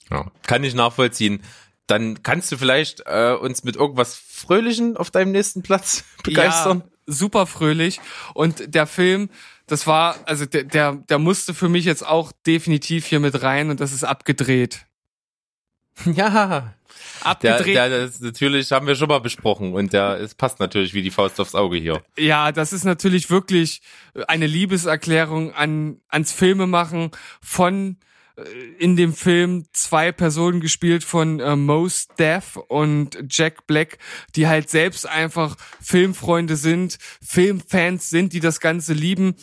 Ja, kann ich nachvollziehen. Dann kannst du vielleicht äh, uns mit irgendwas Fröhlichen auf deinem nächsten Platz begeistern. Ja, super fröhlich. Und der Film, das war, also der, der, der musste für mich jetzt auch definitiv hier mit rein und das ist abgedreht. Ja. Abgedreht. Der, der, das natürlich haben wir schon mal besprochen und der, es passt natürlich wie die Faust aufs Auge hier. Ja, das ist natürlich wirklich eine Liebeserklärung an, ans Filmemachen von äh, in dem Film zwei Personen gespielt von äh, Mos Def und Jack Black, die halt selbst einfach Filmfreunde sind, Filmfans sind, die das Ganze lieben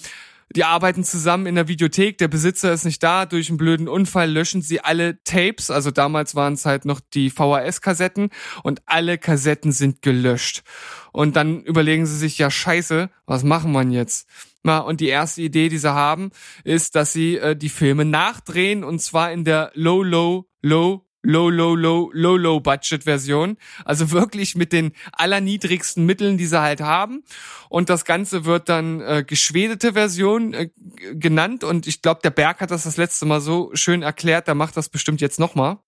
die arbeiten zusammen in der Videothek, der Besitzer ist nicht da, durch einen blöden Unfall löschen sie alle Tapes, also damals waren es halt noch die VHS-Kassetten und alle Kassetten sind gelöscht. Und dann überlegen sie sich, ja scheiße, was machen wir jetzt? Na, und die erste Idee, die sie haben, ist, dass sie äh, die Filme nachdrehen und zwar in der Low, Low, Low, Low, Low, Low, Low, Low Budget Version. Also wirklich mit den allerniedrigsten Mitteln, die sie halt haben. Und das Ganze wird dann äh, geschwedete Version äh, genannt. Und ich glaube, der Berg hat das das letzte Mal so schön erklärt. Der macht das bestimmt jetzt nochmal.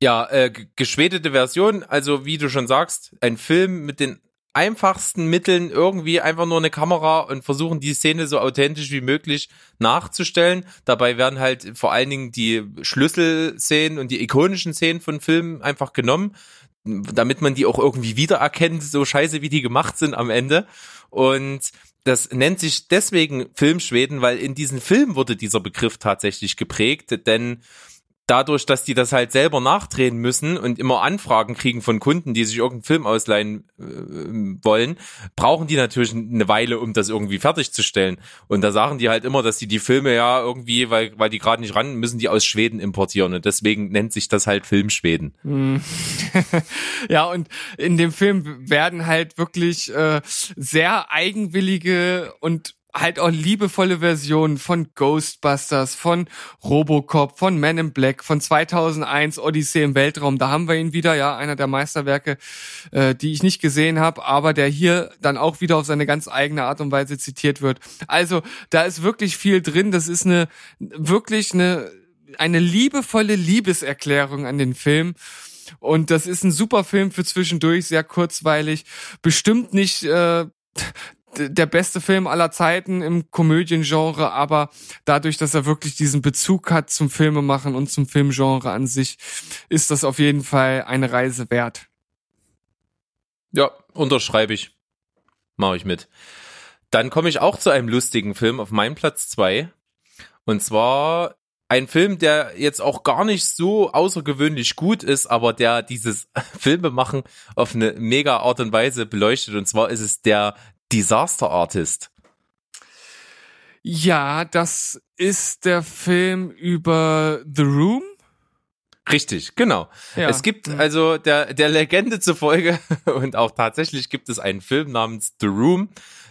Ja, äh, geschwedete Version, also wie du schon sagst, ein Film mit den einfachsten Mitteln irgendwie einfach nur eine Kamera und versuchen die Szene so authentisch wie möglich nachzustellen. Dabei werden halt vor allen Dingen die Schlüsselszenen und die ikonischen Szenen von Filmen einfach genommen, damit man die auch irgendwie wiedererkennt, so scheiße wie die gemacht sind am Ende. Und das nennt sich deswegen Filmschweden, weil in diesem Film wurde dieser Begriff tatsächlich geprägt, denn dadurch, dass die das halt selber nachdrehen müssen und immer Anfragen kriegen von Kunden, die sich irgendeinen Film ausleihen äh, wollen, brauchen die natürlich eine Weile, um das irgendwie fertigzustellen. Und da sagen die halt immer, dass die die Filme ja irgendwie, weil, weil die gerade nicht ran, müssen die aus Schweden importieren. Und deswegen nennt sich das halt Filmschweden. Hm. ja, und in dem Film werden halt wirklich äh, sehr eigenwillige und halt auch liebevolle Versionen von Ghostbusters, von Robocop, von Men in Black, von 2001 Odyssey im Weltraum. Da haben wir ihn wieder, ja, einer der Meisterwerke, äh, die ich nicht gesehen habe, aber der hier dann auch wieder auf seine ganz eigene Art und Weise zitiert wird. Also da ist wirklich viel drin. Das ist eine wirklich eine eine liebevolle Liebeserklärung an den Film. Und das ist ein super Film für zwischendurch, sehr kurzweilig. Bestimmt nicht äh, der beste Film aller Zeiten im Komödiengenre, aber dadurch, dass er wirklich diesen Bezug hat zum Filmemachen und zum Filmgenre an sich, ist das auf jeden Fall eine Reise wert. Ja, unterschreibe ich. Mache ich mit. Dann komme ich auch zu einem lustigen Film auf meinem Platz zwei Und zwar ein Film, der jetzt auch gar nicht so außergewöhnlich gut ist, aber der dieses Filmemachen auf eine mega Art und Weise beleuchtet. Und zwar ist es der Disaster Artist. Ja, das ist der Film über The Room. Richtig, genau. Ja. Es gibt also der, der Legende zufolge und auch tatsächlich gibt es einen Film namens The Room,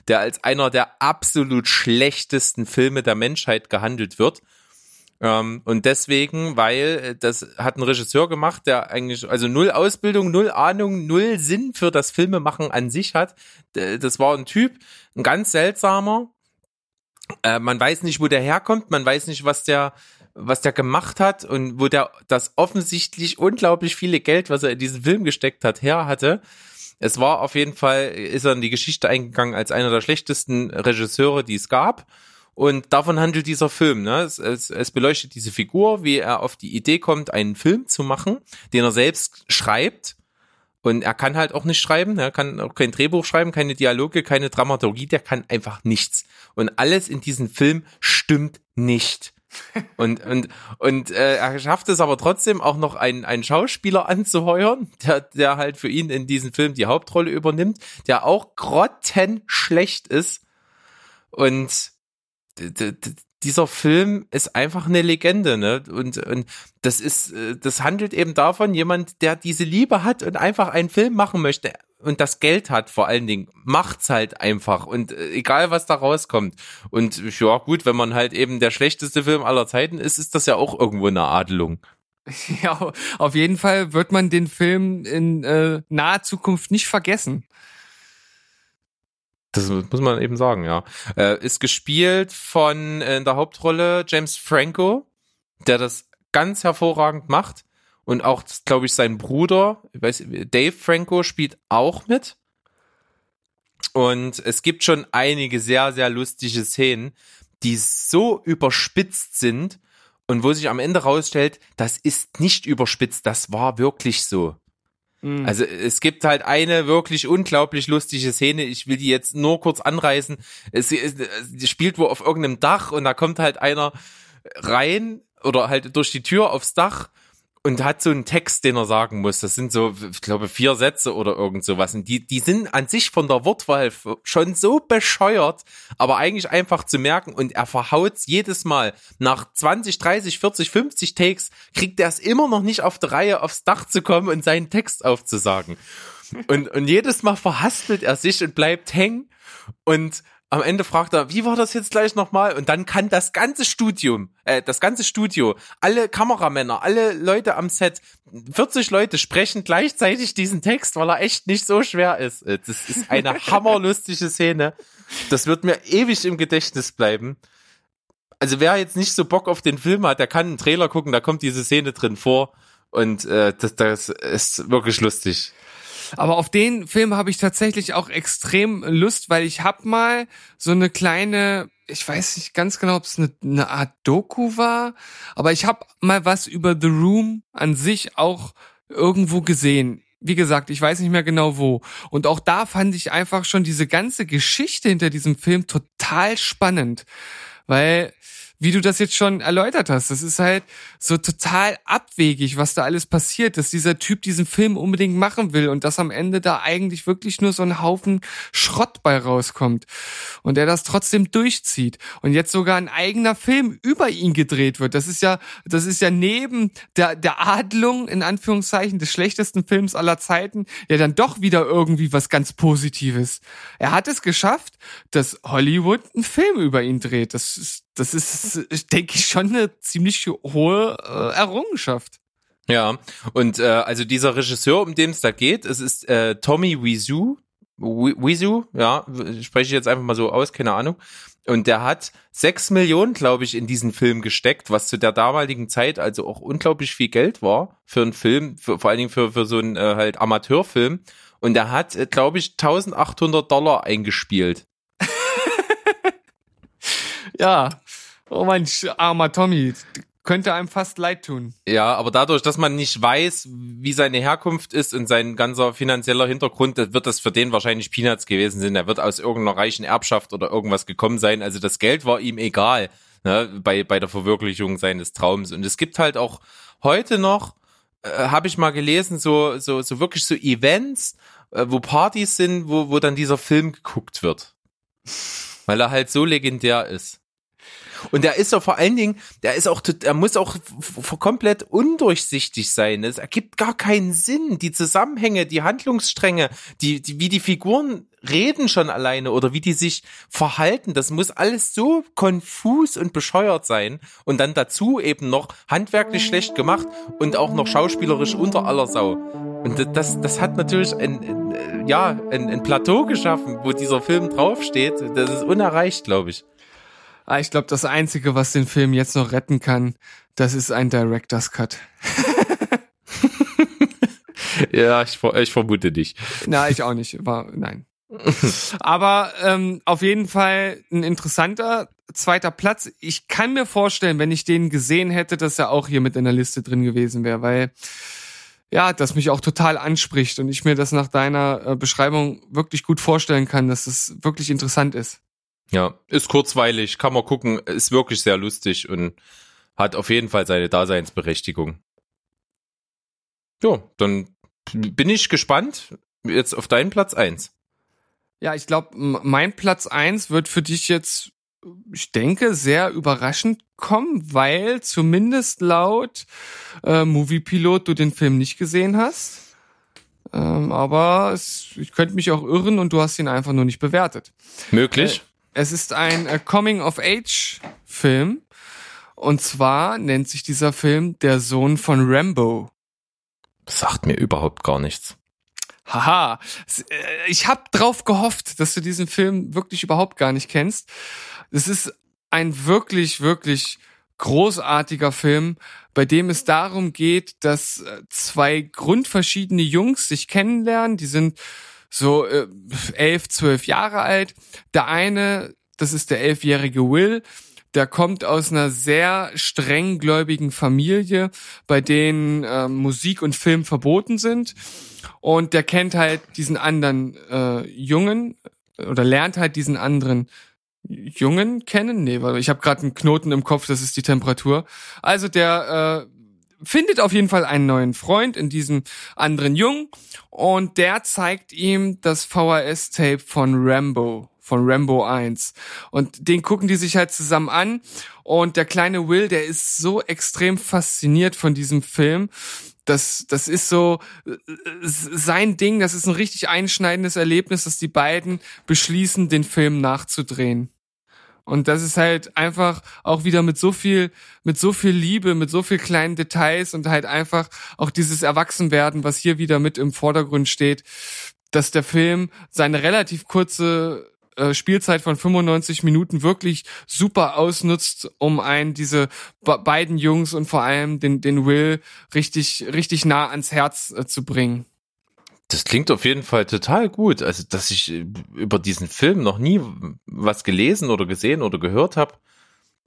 der als einer der absolut schlechtesten Filme der Menschheit gehandelt wird. Ähm, und deswegen, weil äh, das hat ein Regisseur gemacht, der eigentlich also null Ausbildung, null Ahnung, null Sinn für das Filmemachen an sich hat. Das war ein Typ, ein ganz seltsamer. Äh, man weiß nicht, wo der herkommt, man weiß nicht, was der was der gemacht hat und wo der das offensichtlich unglaublich viele Geld, was er in diesen Film gesteckt hat, her hatte. Es war auf jeden Fall, ist er in die Geschichte eingegangen als einer der schlechtesten Regisseure, die es gab. Und davon handelt dieser Film. Ne? Es, es, es beleuchtet diese Figur, wie er auf die Idee kommt, einen Film zu machen, den er selbst schreibt. Und er kann halt auch nicht schreiben, er kann auch kein Drehbuch schreiben, keine Dialoge, keine Dramaturgie, der kann einfach nichts. Und alles in diesem Film stimmt nicht. Und, und, und äh, er schafft es aber trotzdem auch noch einen, einen Schauspieler anzuheuern, der, der halt für ihn in diesem Film die Hauptrolle übernimmt, der auch grottenschlecht ist. Und dieser Film ist einfach eine Legende, ne? Und, und das ist, äh, das handelt eben davon, jemand, der diese Liebe hat und einfach einen Film machen möchte und das Geld hat vor allen Dingen, macht's halt einfach und äh, egal was da rauskommt. Und ja, gut, wenn man halt eben der schlechteste Film aller Zeiten ist, ist das ja auch irgendwo eine Adelung. Ja, auf jeden Fall wird man den Film in äh, naher Zukunft nicht vergessen. Das muss man eben sagen, ja. Äh, ist gespielt von äh, in der Hauptrolle James Franco, der das ganz hervorragend macht. Und auch, glaube ich, sein Bruder, ich weiß, Dave Franco spielt auch mit. Und es gibt schon einige sehr, sehr lustige Szenen, die so überspitzt sind und wo sich am Ende rausstellt, das ist nicht überspitzt, das war wirklich so. Mhm. Also es gibt halt eine wirklich unglaublich lustige Szene. Ich will die jetzt nur kurz anreißen. Es, es, es spielt wo auf irgendeinem Dach und da kommt halt einer rein oder halt durch die Tür aufs Dach und hat so einen Text, den er sagen muss. Das sind so, ich glaube, vier Sätze oder irgend sowas. Und die, die sind an sich von der Wortwahl schon so bescheuert, aber eigentlich einfach zu merken. Und er verhaut's jedes Mal. Nach 20, 30, 40, 50 Takes kriegt er es immer noch nicht auf der Reihe, aufs Dach zu kommen und seinen Text aufzusagen. Und, und jedes Mal verhaspelt er sich und bleibt hängen. Und am Ende fragt er, wie war das jetzt gleich nochmal? Und dann kann das ganze Studium, äh, das ganze Studio, alle Kameramänner, alle Leute am Set, 40 Leute sprechen gleichzeitig diesen Text, weil er echt nicht so schwer ist. Äh, Das ist eine hammerlustige Szene. Das wird mir ewig im Gedächtnis bleiben. Also wer jetzt nicht so Bock auf den Film hat, der kann einen Trailer gucken, da kommt diese Szene drin vor. Und äh, das, das ist wirklich lustig. Aber auf den Film habe ich tatsächlich auch extrem Lust, weil ich hab mal so eine kleine, ich weiß nicht ganz genau, ob es eine, eine Art Doku war, aber ich hab mal was über The Room an sich auch irgendwo gesehen. Wie gesagt, ich weiß nicht mehr genau wo. Und auch da fand ich einfach schon diese ganze Geschichte hinter diesem Film total spannend. Weil, wie du das jetzt schon erläutert hast, das ist halt so total abwegig, was da alles passiert, dass dieser Typ diesen Film unbedingt machen will und dass am Ende da eigentlich wirklich nur so ein Haufen Schrott bei rauskommt und er das trotzdem durchzieht und jetzt sogar ein eigener Film über ihn gedreht wird. Das ist ja, das ist ja neben der, der Adlung in Anführungszeichen des schlechtesten Films aller Zeiten ja dann doch wieder irgendwie was ganz Positives. Er hat es geschafft, dass Hollywood einen Film über ihn dreht. Das ist, das ist, denke ich, schon eine ziemlich hohe äh, Errungenschaft. Ja, und äh, also dieser Regisseur, um den es da geht, es ist äh, Tommy Wiseau, Wi- Wiseau, ja, spreche ich jetzt einfach mal so aus, keine Ahnung. Und der hat sechs Millionen, glaube ich, in diesen Film gesteckt, was zu der damaligen Zeit also auch unglaublich viel Geld war für einen Film, für, vor allen Dingen für, für so einen äh, halt Amateurfilm. Und er hat, äh, glaube ich, 1800 Dollar eingespielt. Ja. Oh mein armer Tommy. Könnte einem fast leid tun. Ja, aber dadurch, dass man nicht weiß, wie seine Herkunft ist und sein ganzer finanzieller Hintergrund, wird das für den wahrscheinlich Peanuts gewesen sein. Er wird aus irgendeiner reichen Erbschaft oder irgendwas gekommen sein. Also das Geld war ihm egal ne, bei, bei der Verwirklichung seines Traums. Und es gibt halt auch heute noch, äh, habe ich mal gelesen, so, so, so wirklich so Events, äh, wo Partys sind, wo, wo dann dieser Film geguckt wird. Weil er halt so legendär ist. Und der ist doch vor allen Dingen, der ist auch, er muss auch komplett undurchsichtig sein. Es ergibt gar keinen Sinn. Die Zusammenhänge, die Handlungsstränge, die, die, wie die Figuren reden schon alleine oder wie die sich verhalten, das muss alles so konfus und bescheuert sein. Und dann dazu eben noch handwerklich schlecht gemacht und auch noch schauspielerisch unter aller Sau. Und das- das, das hat natürlich ein, ein äh, ja, ein, ein Plateau geschaffen, wo dieser Film draufsteht. Das ist unerreicht, glaube ich. Ah, ich glaube, das Einzige, was den Film jetzt noch retten kann, das ist ein Director's Cut. Ja, ich, ich vermute nicht. Na, ich auch nicht. War, nein. Aber ähm, auf jeden Fall ein interessanter zweiter Platz. Ich kann mir vorstellen, wenn ich den gesehen hätte, dass er auch hier mit in der Liste drin gewesen wäre, weil ja, das mich auch total anspricht und ich mir das nach deiner äh, Beschreibung wirklich gut vorstellen kann, dass es wirklich interessant ist. Ja, ist kurzweilig, kann man gucken, ist wirklich sehr lustig und hat auf jeden Fall seine Daseinsberechtigung. Ja, dann bin ich gespannt jetzt auf deinen Platz eins. Ja, ich glaube, mein Platz eins wird für dich jetzt, ich denke, sehr überraschend kommen, weil zumindest laut äh, Moviepilot du den Film nicht gesehen hast. Ähm, aber es, ich könnte mich auch irren und du hast ihn einfach nur nicht bewertet. Möglich? Es ist ein äh, Coming-of-Age-Film. Und zwar nennt sich dieser Film Der Sohn von Rambo. Sagt mir überhaupt gar nichts. Haha, äh, ich habe drauf gehofft, dass du diesen Film wirklich überhaupt gar nicht kennst. Es ist ein wirklich, wirklich großartiger Film, bei dem es darum geht, dass äh, zwei grundverschiedene Jungs sich kennenlernen. Die sind so äh, elf, zwölf Jahre alt. Der eine, das ist der elfjährige Will, der kommt aus einer sehr strenggläubigen Familie, bei denen äh, Musik und Film verboten sind. Und der kennt halt diesen anderen äh, Jungen oder lernt halt diesen anderen Jungen kennen. Nee, weil ich habe gerade einen Knoten im Kopf, das ist die Temperatur. Also der äh, findet auf jeden Fall einen neuen Freund in diesem anderen Jungen und der zeigt ihm das VHS-Tape von Rambo, von Rambo 1. Und den gucken die sich halt zusammen an und der kleine Will, der ist so extrem fasziniert von diesem Film, das, das ist so äh, sein Ding, das ist ein richtig einschneidendes Erlebnis, dass die beiden beschließen, den Film nachzudrehen. Und das ist halt einfach auch wieder mit so viel, mit so viel Liebe, mit so viel kleinen Details und halt einfach auch dieses Erwachsenwerden, was hier wieder mit im Vordergrund steht, dass der Film seine relativ kurze äh, Spielzeit von 95 Minuten wirklich super ausnutzt, um einen diese be- beiden Jungs und vor allem den, den Will richtig, richtig nah ans Herz äh, zu bringen. Das klingt auf jeden Fall total gut. Also, dass ich äh, über diesen Film noch nie was gelesen oder gesehen oder gehört habe.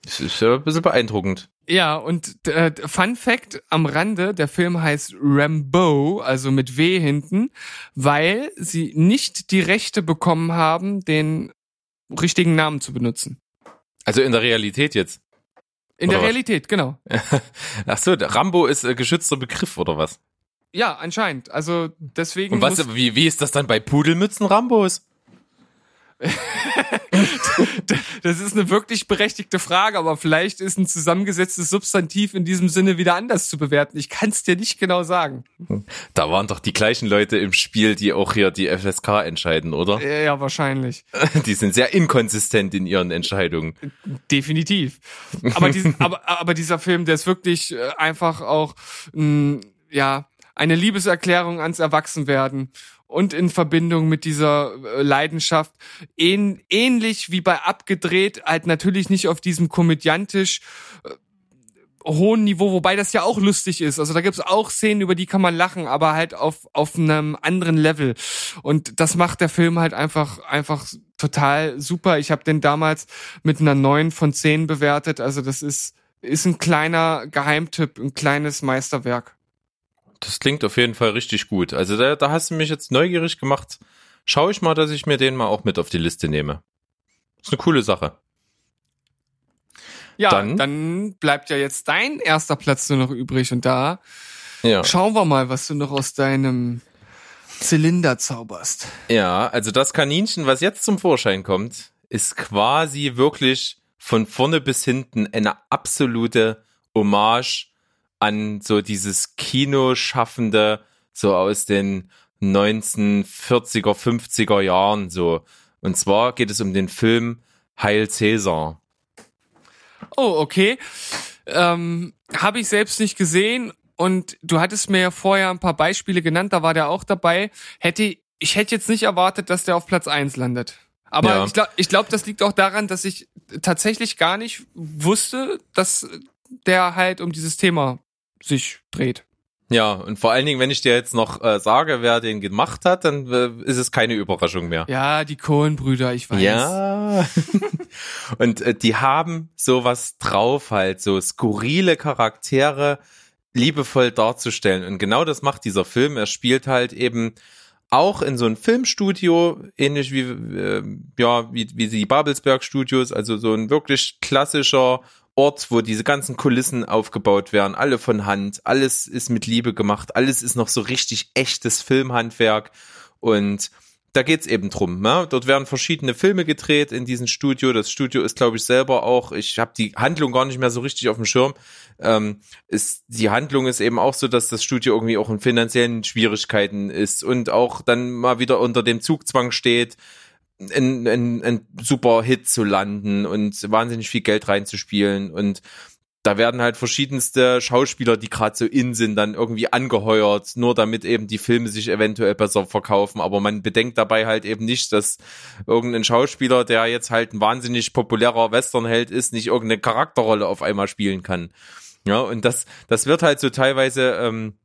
Das ist ja ein bisschen beeindruckend. Ja, und äh, Fun Fact am Rande, der Film heißt Rambo, also mit W hinten, weil sie nicht die Rechte bekommen haben, den richtigen Namen zu benutzen. Also in der Realität jetzt. In Oder der was? Realität, genau. Ach so, Rambo ist äh, geschützter Begriff oder was? Ja, anscheinend. Also deswegen Und was, wie, wie ist das dann bei Pudelmützen Rambos? das ist eine wirklich berechtigte Frage, aber vielleicht ist ein zusammengesetztes Substantiv in diesem Sinne wieder anders zu bewerten. Ich kann es dir nicht genau sagen. Da waren doch die gleichen Leute im Spiel, die auch hier die FSK entscheiden, oder? Ja, wahrscheinlich. Die sind sehr inkonsistent in ihren Entscheidungen. Definitiv. Aber, dies, aber, aber dieser Film, der ist wirklich äh, einfach auch, mh, ja, eine Liebeserklärung ans Erwachsenwerden und in Verbindung mit dieser äh, Leidenschaft ähn, ähnlich wie bei abgedreht, halt natürlich nicht auf diesem komödiantisch äh, hohen Niveau, wobei das ja auch lustig ist. Also da gibt's auch Szenen, über die kann man lachen, aber halt auf, auf einem anderen Level. Und das macht der Film halt einfach, einfach total super. Ich habe den damals mit einer 9 von 10 bewertet. Also das ist, ist ein kleiner Geheimtipp, ein kleines Meisterwerk. Das klingt auf jeden Fall richtig gut. Also da, da hast du mich jetzt neugierig gemacht. Schau ich mal, dass ich mir den mal auch mit auf die Liste nehme. Ist eine coole Sache. Ja, Dann- dann, bleibt ja jetzt dein erster Platz nur noch übrig und da Ja. schauen wir mal, was du noch aus deinem Zylinder zauberst. Ja, also das Kaninchen, was jetzt zum Vorschein kommt, ist quasi wirklich von vorne bis hinten eine absolute Hommage an so dieses Kinoschaffende, so aus den 1940er, 50er Jahren, so. Und zwar geht es um den Film Heil Cäsar. Oh, okay. Ähm, Habe ich selbst nicht gesehen und du hattest mir ja vorher ein paar Beispiele genannt, da war der auch dabei. Hätte ich hätte jetzt nicht erwartet, dass der auf Platz eins landet. Aber Ja. ich glaube, ich glaub, das liegt auch daran, dass ich tatsächlich gar nicht wusste, dass der halt um dieses Thema sich dreht. Ja, und vor allen Dingen, wenn ich dir jetzt noch äh, sage, wer den gemacht hat, dann äh, ist es keine Überraschung mehr. Ja, die Cohen-Brüder, ich weiß. Ja. und äh, die haben sowas drauf halt, so skurrile Charaktere liebevoll darzustellen. Und genau das macht dieser Film. Er spielt halt eben auch in so ein Filmstudio, ähnlich wie, äh, ja, wie, wie die Babelsberg Studios, also so ein wirklich klassischer Ort, wo diese ganzen Kulissen aufgebaut werden, alle von Hand, alles ist mit Liebe gemacht, alles ist noch so richtig echtes Filmhandwerk und da geht's eben drum. Ne? Dort werden verschiedene Filme gedreht in diesem Studio. Das Studio ist, glaube ich, selber auch, ich habe die Handlung gar nicht mehr so richtig auf dem Schirm. Ähm, ist, die Handlung ist eben auch so, dass das Studio irgendwie auch in finanziellen Schwierigkeiten ist und auch dann mal wieder unter dem Zugzwang steht, ein, ein, ein super Hit zu landen und wahnsinnig viel Geld reinzuspielen und da werden halt verschiedenste Schauspieler, die gerade so in sind, dann irgendwie angeheuert, nur damit eben die Filme sich eventuell besser verkaufen. Aber man bedenkt dabei halt eben nicht, dass irgendein Schauspieler, der jetzt halt ein wahnsinnig populärer Westernheld ist, nicht irgendeine Charakterrolle auf einmal spielen kann. Ja, und das, das wird halt so teilweise ähm,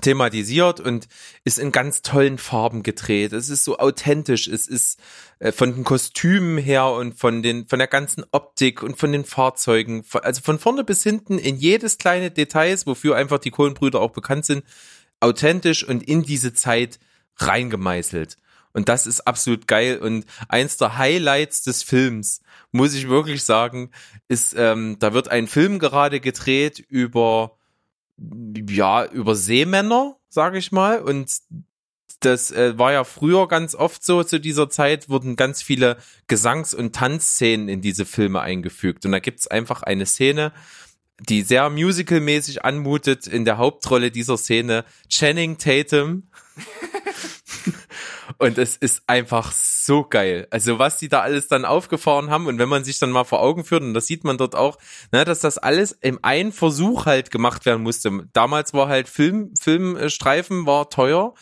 thematisiert und ist in ganz tollen Farben gedreht. Es ist so authentisch. Es ist äh, von den Kostümen her und von den von der ganzen Optik und von den Fahrzeugen, also von vorne bis hinten in jedes kleine Details, wofür einfach die Kohlenbrüder auch bekannt sind, authentisch und in diese Zeit reingemeißelt. Und das ist absolut geil. Und eins der Highlights des Films, muss ich wirklich sagen, ist, ähm, da wird ein Film gerade gedreht über ja, über Seemänner, sage ich mal. Und das äh, war ja früher ganz oft so, zu dieser Zeit wurden ganz viele Gesangs- und Tanzszenen in diese Filme eingefügt. Und da gibt's einfach eine Szene, die sehr musicalmäßig anmutet in der Hauptrolle dieser Szene, Channing Tatum. Und es ist einfach so geil. Also was die da alles dann aufgefahren haben und wenn man sich dann mal vor Augen führt, und das sieht man dort auch, ne, dass das alles im einen Versuch halt gemacht werden musste. Damals war halt Film, Filmstreifen war teuer.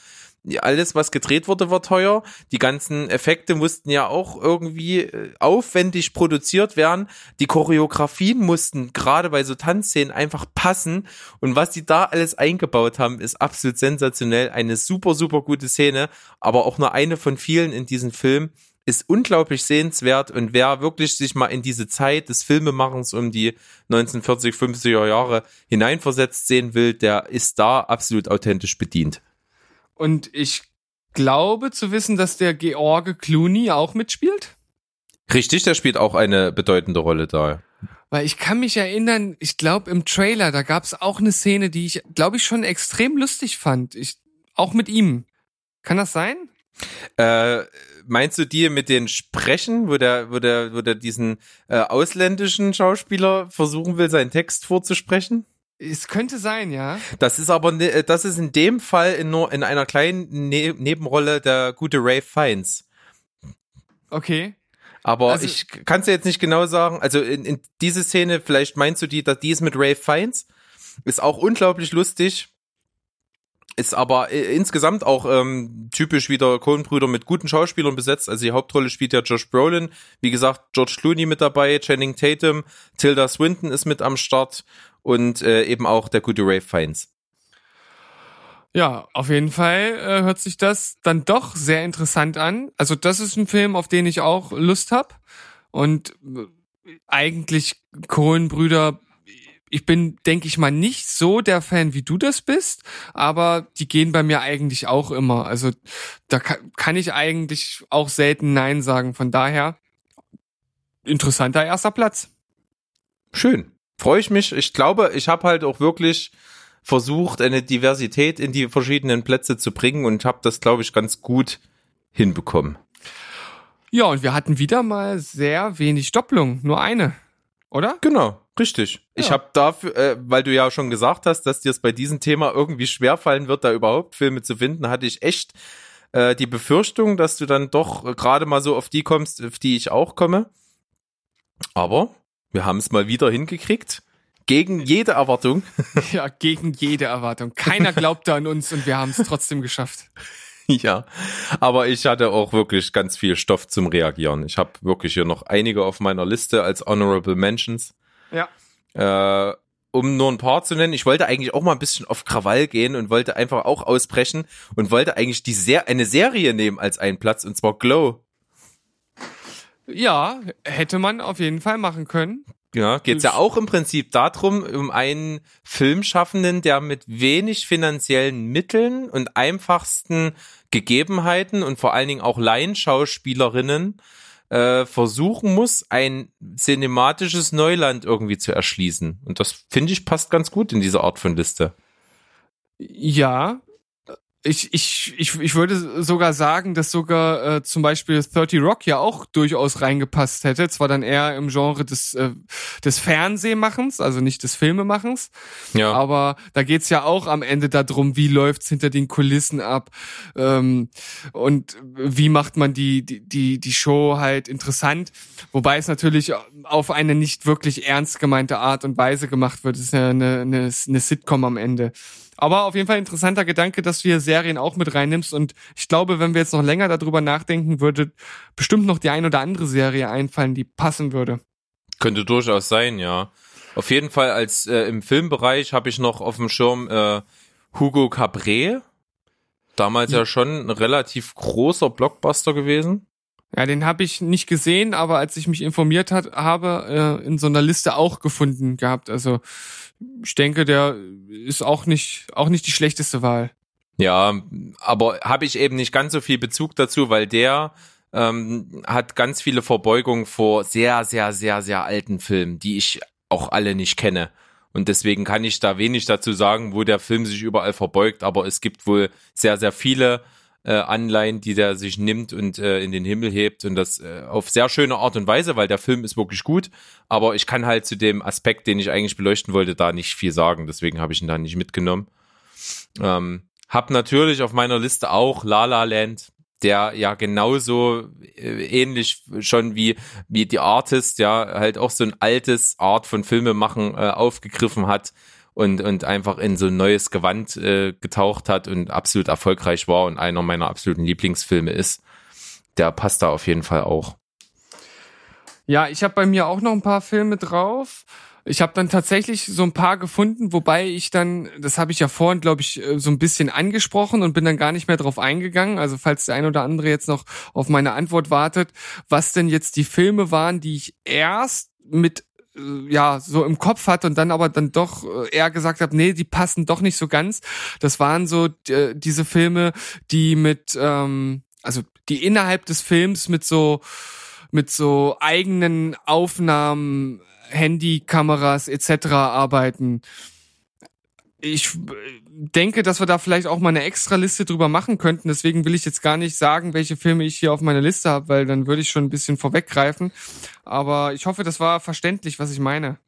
Alles, was gedreht wurde, war teuer. Die ganzen Effekte mussten ja auch irgendwie äh, aufwendig produziert werden. Die Choreografien mussten gerade bei so Tanzszenen einfach passen. Und was die da alles eingebaut haben, ist absolut sensationell. Eine super, super gute Szene, aber auch nur eine von vielen in diesem Film. Ist unglaublich sehenswert und wer wirklich sich mal in diese Zeit des Filmemachens um die 1940, 50er Jahre hineinversetzt sehen will, der ist da absolut authentisch bedient. Und ich glaube zu wissen, dass der George Clooney auch mitspielt. Richtig, der spielt auch eine bedeutende Rolle da. Weil ich kann mich erinnern, ich glaube im Trailer, da gab es auch eine Szene, die ich, glaube ich, schon extrem lustig fand. Ich, auch mit ihm. Kann das sein? Äh, meinst du die mit den Sprechen, wo der, wo der, wo der diesen äh, ausländischen Schauspieler versuchen will, seinen Text vorzusprechen? Es könnte sein, ja. Das ist aber, ne, äh, das ist in dem Fall in nur in einer kleinen ne Nebenrolle der gute Ray Fiennes. Okay. Aber Also- ich kann es dir jetzt nicht genau sagen. Also in, in diese Szene, vielleicht meinst du die, dass die ist mit Ray Fiennes, ist auch unglaublich lustig. Ist aber äh, insgesamt auch ähm, typisch wieder Coen-Brüder mit guten Schauspielern besetzt. Also die Hauptrolle spielt ja Josh Brolin. Wie gesagt, George Clooney mit dabei, Channing Tatum, Tilda Swinton ist mit am Start und äh, eben auch der gute Ray Fiennes. Ja, auf jeden Fall äh, hört sich das dann doch sehr interessant an. Also das ist ein Film, auf den ich auch Lust hab Und äh, eigentlich Cohen-Brüder, ich bin, denke ich mal, nicht so der Fan, wie du das bist, aber die gehen bei mir eigentlich auch immer. Also da kann, kann ich eigentlich auch selten Nein sagen. Von daher interessanter erster Platz. Schön. Freue ich mich. Ich glaube, ich habe halt auch wirklich versucht, eine Diversität in die verschiedenen Plätze zu bringen und habe das, glaube ich, ganz gut hinbekommen. Ja, und wir hatten wieder mal sehr wenig Doppelung, nur eine, oder? Genau, richtig. Ich Ja. habe dafür, äh, weil du ja schon gesagt hast, dass dir es bei diesem Thema irgendwie schwerfallen wird, da überhaupt Filme zu finden, hatte ich echt äh, die Befürchtung, dass du dann doch äh, gerade mal so auf die kommst, auf die ich auch komme. Aber wir haben es mal wieder hingekriegt. Gegen jede Erwartung. Ja, gegen jede Erwartung. Keiner glaubte an uns und wir haben es trotzdem geschafft. ja. Aber ich hatte auch wirklich ganz viel Stoff zum Reagieren. Ich habe wirklich hier noch einige auf meiner Liste als Honorable Mentions. Ja. Äh, um nur ein paar zu nennen, ich wollte eigentlich auch mal ein bisschen auf Krawall gehen und wollte einfach auch ausbrechen und wollte eigentlich die Ser eine Serie nehmen als einen Platz und zwar Glow. Ja, hätte man auf jeden Fall machen können. Ja, geht's ja auch im Prinzip darum, um einen Filmschaffenden, der mit wenig finanziellen Mitteln und einfachsten Gegebenheiten und vor allen Dingen auch Laienschauspielerinnen äh, versuchen muss, ein cinematisches Neuland irgendwie zu erschließen. Und das finde ich passt ganz gut in diese Art von Liste. Ja. Ich, ich, ich, ich würde sogar sagen, dass sogar äh, zum Beispiel 30 Rock ja auch durchaus reingepasst hätte. Zwar dann eher im Genre des, äh, des Fernsehmachens, also nicht des Filmemachens. Ja. Aber da geht's ja auch am Ende darum, wie läuft's hinter den Kulissen ab ähm, und wie macht man die, die, die, die Show halt interessant. Wobei es natürlich auf eine nicht wirklich ernst gemeinte Art und Weise gemacht wird. Es ist ja eine, eine, eine Sitcom am Ende. Aber auf jeden Fall interessanter Gedanke, dass du hier Serien auch mit reinnimmst. Und ich glaube, wenn wir jetzt noch länger darüber nachdenken, würde bestimmt noch die ein oder andere Serie einfallen, die passen würde. Könnte durchaus sein, ja. Auf jeden Fall als äh, im Filmbereich habe ich noch auf dem Schirm äh, Hugo Cabret. Damals ja schon ein relativ großer Blockbuster gewesen. Ja, den habe ich nicht gesehen, aber als ich mich informiert hat, habe, äh, in so einer Liste auch gefunden gehabt. Also ich denke, der ist auch nicht, auch nicht die schlechteste Wahl. Ja, aber habe ich eben nicht ganz so viel Bezug dazu, weil der ähm, hat ganz viele Verbeugungen vor sehr, sehr, sehr, sehr alten Filmen, die ich auch alle nicht kenne. Und deswegen kann ich da wenig dazu sagen, wo der Film sich überall verbeugt, aber es gibt wohl sehr, sehr viele äh, Anleihen, die der sich nimmt und äh, in den Himmel hebt und das äh, auf sehr schöne Art und Weise, weil der Film ist wirklich gut, aber ich kann halt zu dem Aspekt, den ich eigentlich beleuchten wollte, da nicht viel sagen, deswegen habe ich ihn da nicht mitgenommen. Ähm, hab natürlich auf meiner Liste auch La La Land, der ja genauso äh, ähnlich schon wie wie die Artist, ja, halt auch so ein altes Art von Filme machen äh, aufgegriffen hat und und einfach in so ein neues Gewand äh, getaucht hat und absolut erfolgreich war und einer meiner absoluten Lieblingsfilme ist. Der passt da auf jeden Fall auch. Ja, ich habe bei mir auch noch ein paar Filme drauf. Ich habe dann tatsächlich so ein paar gefunden, wobei ich dann, das habe ich ja vorhin, glaube ich, äh, so ein bisschen angesprochen und bin dann gar nicht mehr drauf eingegangen. Also falls der ein oder andere jetzt noch auf meine Antwort wartet, was denn jetzt die Filme waren, die ich erst mit ja, so im Kopf hatte und dann aber dann doch äh, eher gesagt habe, nee, die passen doch nicht so ganz. Das waren so äh, diese Filme, die mit, ähm, also die innerhalb des Films mit so mit so eigenen Aufnahmen, Handykameras etc. arbeiten. Ich äh, denke, dass wir da vielleicht auch mal eine extra Liste drüber machen könnten. Deswegen will ich jetzt gar nicht sagen, welche Filme ich hier auf meiner Liste habe, weil dann würde ich schon ein bisschen vorweggreifen. Aber ich hoffe, das war verständlich, was ich meine.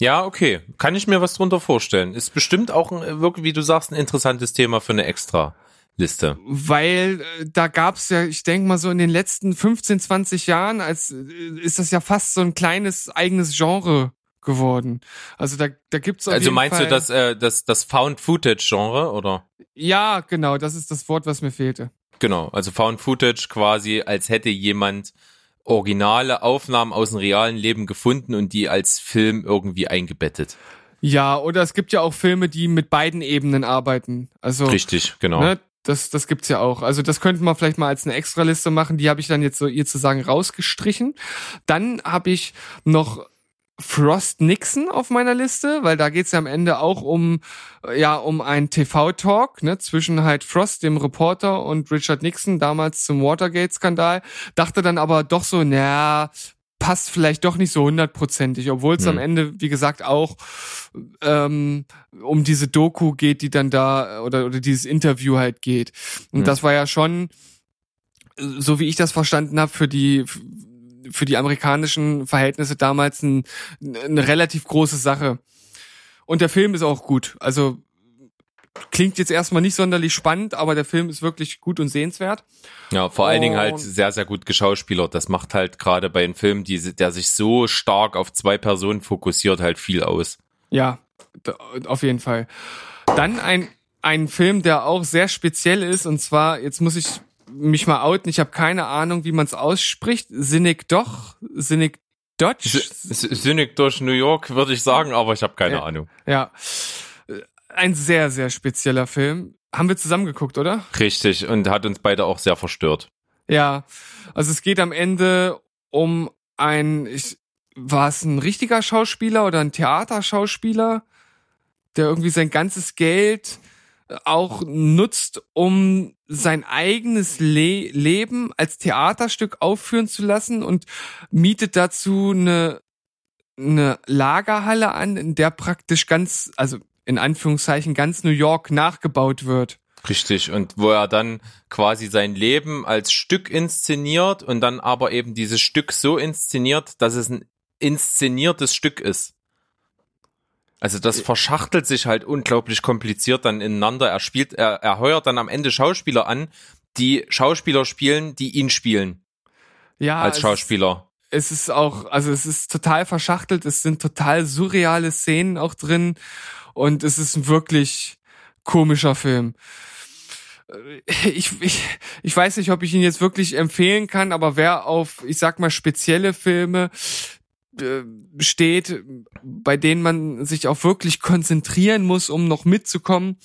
Ja, okay. Kann ich mir was drunter vorstellen. Ist bestimmt auch ein, wirklich, wie du sagst, ein interessantes Thema für eine extra Liste. Weil äh, da gab's ja, ich denke mal so in den letzten 15, 20 Jahren, als äh, ist das ja fast so ein kleines eigenes Genre geworden. Also da, da gibt's auf Also meinst Fall, du das, äh, das, das Found-Footage-Genre, oder? Ja, genau, das ist das Wort, was mir fehlte. Genau, also Found-Footage quasi, als hätte jemand originale Aufnahmen aus dem realen Leben gefunden und die als Film irgendwie eingebettet. Ja, oder es gibt ja auch Filme, die mit beiden Ebenen arbeiten. Also Richtig, genau. ne, das, das gibt's ja auch. Also das könnten wir vielleicht mal als eine Extraliste machen. Die habe ich dann jetzt so ihr zu sagen rausgestrichen. Dann habe ich noch Frost Nixon auf meiner Liste, weil da geht's ja am Ende auch um ja um einen TV-Talk ne, zwischen halt Frost, dem Reporter, und Richard Nixon damals zum Watergate-Skandal. Dachte dann aber doch so, naja, passt vielleicht doch nicht so hundertprozentig, obwohl es Hm. am Ende, wie gesagt, auch ähm, um diese Doku geht, die dann da oder oder dieses Interview halt geht. Und Hm. das war ja schon so wie ich das verstanden habe, für die für die amerikanischen Verhältnisse damals ein, eine relativ große Sache. Und der Film ist auch gut. Also klingt jetzt erstmal nicht sonderlich spannend, aber der Film ist wirklich gut und sehenswert. Ja, vor allen Dingen halt sehr, sehr gut geschauspielert. Das macht halt gerade bei einem Film, die, der sich so stark auf zwei Personen fokussiert, halt viel aus. Ja, auf jeden Fall. Dann ein, ein Film, der auch sehr speziell ist, und zwar, jetzt muss ich mich mal outen, ich habe keine Ahnung, wie man es ausspricht. Sinnig doch, Sinnig Dodge. Sinnig durch New York, würde ich sagen, aber ich habe keine Ja. Ahnung. Ja. Ein sehr, sehr spezieller Film. Haben wir zusammen geguckt, oder? Richtig, und hat uns beide auch sehr verstört. Ja. Also es geht am Ende um ein, ich, war es ein richtiger Schauspieler oder ein Theaterschauspieler, der irgendwie sein ganzes Geld auch nutzt, um sein eigenes Le Leben als Theaterstück aufführen zu lassen und mietet dazu eine, eine Lagerhalle an, in der praktisch ganz, also in Anführungszeichen ganz New York nachgebaut wird. Richtig, und wo er dann quasi sein Leben als Stück inszeniert und dann aber eben dieses Stück so inszeniert, dass es ein inszeniertes Stück ist. Also das verschachtelt sich halt unglaublich kompliziert dann ineinander. Er spielt, er, er heuert dann am Ende Schauspieler an, die Schauspieler spielen, die ihn spielen Ja, als es- Schauspieler. es ist auch, also es ist total verschachtelt, es sind total surreale Szenen auch drin und es ist ein wirklich komischer Film. Äh, Ich, ich, ich weiß nicht, ob ich ihn jetzt wirklich empfehlen kann, aber wer auf, ich sag mal, spezielle Filme äh, steht, bei denen man sich auch wirklich konzentrieren muss, um noch mitzukommen,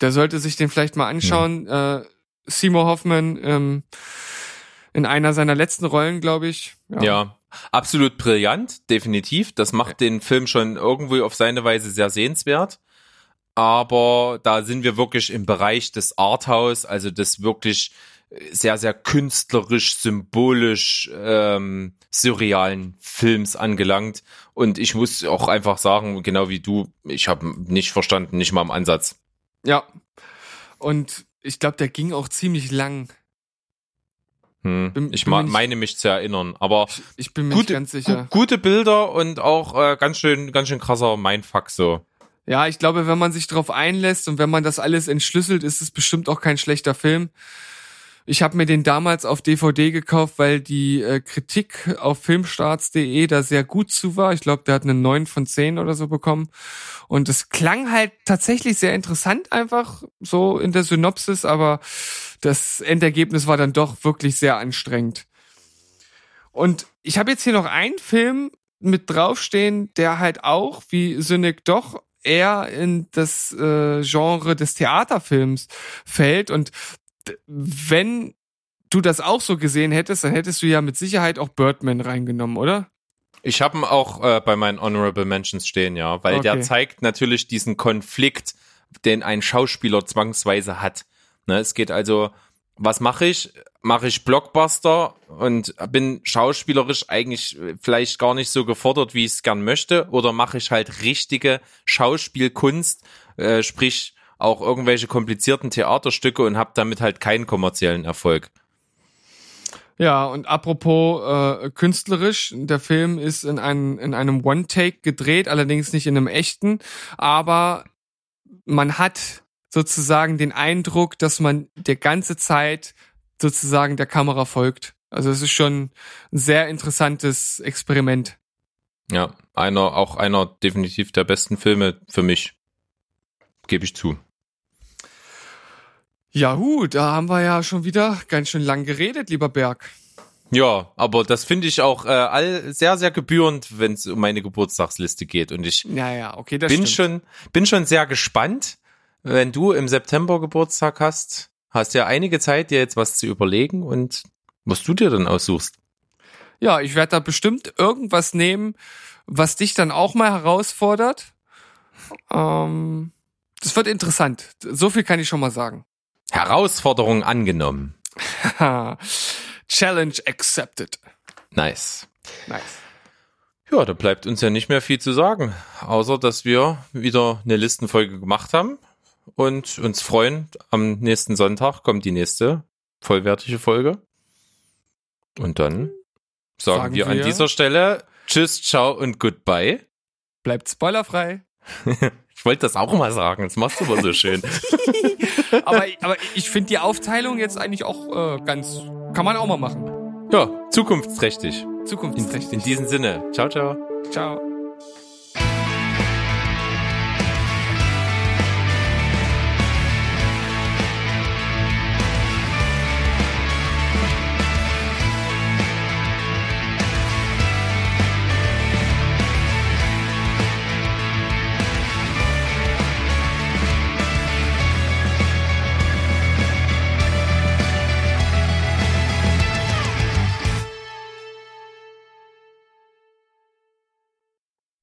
der sollte sich den vielleicht mal anschauen. Äh, Seymour Hoffman ähm, in einer seiner letzten Rollen, glaube ich. Ja. absolut brillant, definitiv. Das macht den Film schon irgendwo auf seine Weise sehr sehenswert. Aber da sind wir wirklich im Bereich des Arthouse, also des wirklich sehr, sehr künstlerisch, symbolisch, ähm, surrealen Films angelangt. Und ich muss auch einfach sagen, genau wie du, ich habe nicht verstanden, nicht mal im Ansatz. Ja. Und ich glaube, der ging auch ziemlich lang. Hm. Bin- ich bin ma- nicht- meine mich zu erinnern. Aber Ich, ich bin mir gute, nicht ganz sicher. gu- gute Bilder und auch äh, ganz schön, ganz schön krasser Mindfuck so. Ja, ich glaube, wenn man sich drauf einlässt und wenn man das alles entschlüsselt, ist es bestimmt auch kein schlechter Film. Ich habe mir den damals auf DVD gekauft, weil die äh, Kritik auf filmstarts.de da sehr gut zu war. Ich glaube, der hat eine 9 von 10 oder so bekommen. Und es klang halt tatsächlich sehr interessant einfach so in der Synopsis, aber das Endergebnis war dann doch wirklich sehr anstrengend. Und ich habe jetzt hier noch einen Film mit draufstehen, der halt auch, wie Synec doch, eher in das äh, Genre des Theaterfilms fällt. Und wenn du das auch so gesehen hättest, dann hättest du ja mit Sicherheit auch Birdman reingenommen, oder? Ich habe ihn auch äh, bei meinen Honorable Mentions stehen, ja, weil der Okay. zeigt natürlich diesen Konflikt, den ein Schauspieler zwangsweise hat. Ne, es geht also, was mache ich? Mache ich Blockbuster und bin schauspielerisch eigentlich äh, vielleicht gar nicht so gefordert, wie ich es gern möchte, oder mache ich halt richtige Schauspielkunst, äh, sprich auch irgendwelche komplizierten Theaterstücke und habe damit halt keinen kommerziellen Erfolg. Ja, und apropos äh, künstlerisch, der Film ist in, einem in einem One-Take gedreht, allerdings nicht in einem echten, aber man hat sozusagen den Eindruck, dass man der ganze Zeit sozusagen der Kamera folgt. Also es ist schon ein sehr interessantes Experiment. Ja, einer, auch einer definitiv der besten Filme für mich. Gebe ich zu. Ja, hu, da haben wir ja schon wieder ganz schön lang geredet, lieber Berg. Ja, aber das finde ich auch äh, all sehr, sehr gebührend, wenn es um meine Geburtstagsliste geht. Und ich Ja, ja, okay, bin stimmt. schon, bin schon sehr gespannt, wenn du im September Geburtstag hast. Hast ja einige Zeit, dir jetzt was zu überlegen und was du dir dann aussuchst. Ja, ich werde da bestimmt irgendwas nehmen, was dich dann auch mal herausfordert. Ähm, das wird interessant. So viel kann ich schon mal sagen. Herausforderung angenommen. Challenge accepted. Nice. Nice. Ja, da bleibt uns ja nicht mehr viel zu sagen, außer dass wir wieder eine Listenfolge gemacht haben und uns freuen. Am nächsten Sonntag kommt die nächste vollwertige Folge. Und dann sagen, Sagen wir, an wir- dieser Stelle Tschüss, ciao und goodbye. Bleibt spoilerfrei. Ich wollte das auch mal sagen, das machst du aber so schön. aber, aber ich finde die Aufteilung jetzt eigentlich auch äh, ganz, kann man auch mal machen. ja, zukunftsträchtig. In, Zukunftsträchtig. in diesem Sinne. Ciao, ciao. Ciao.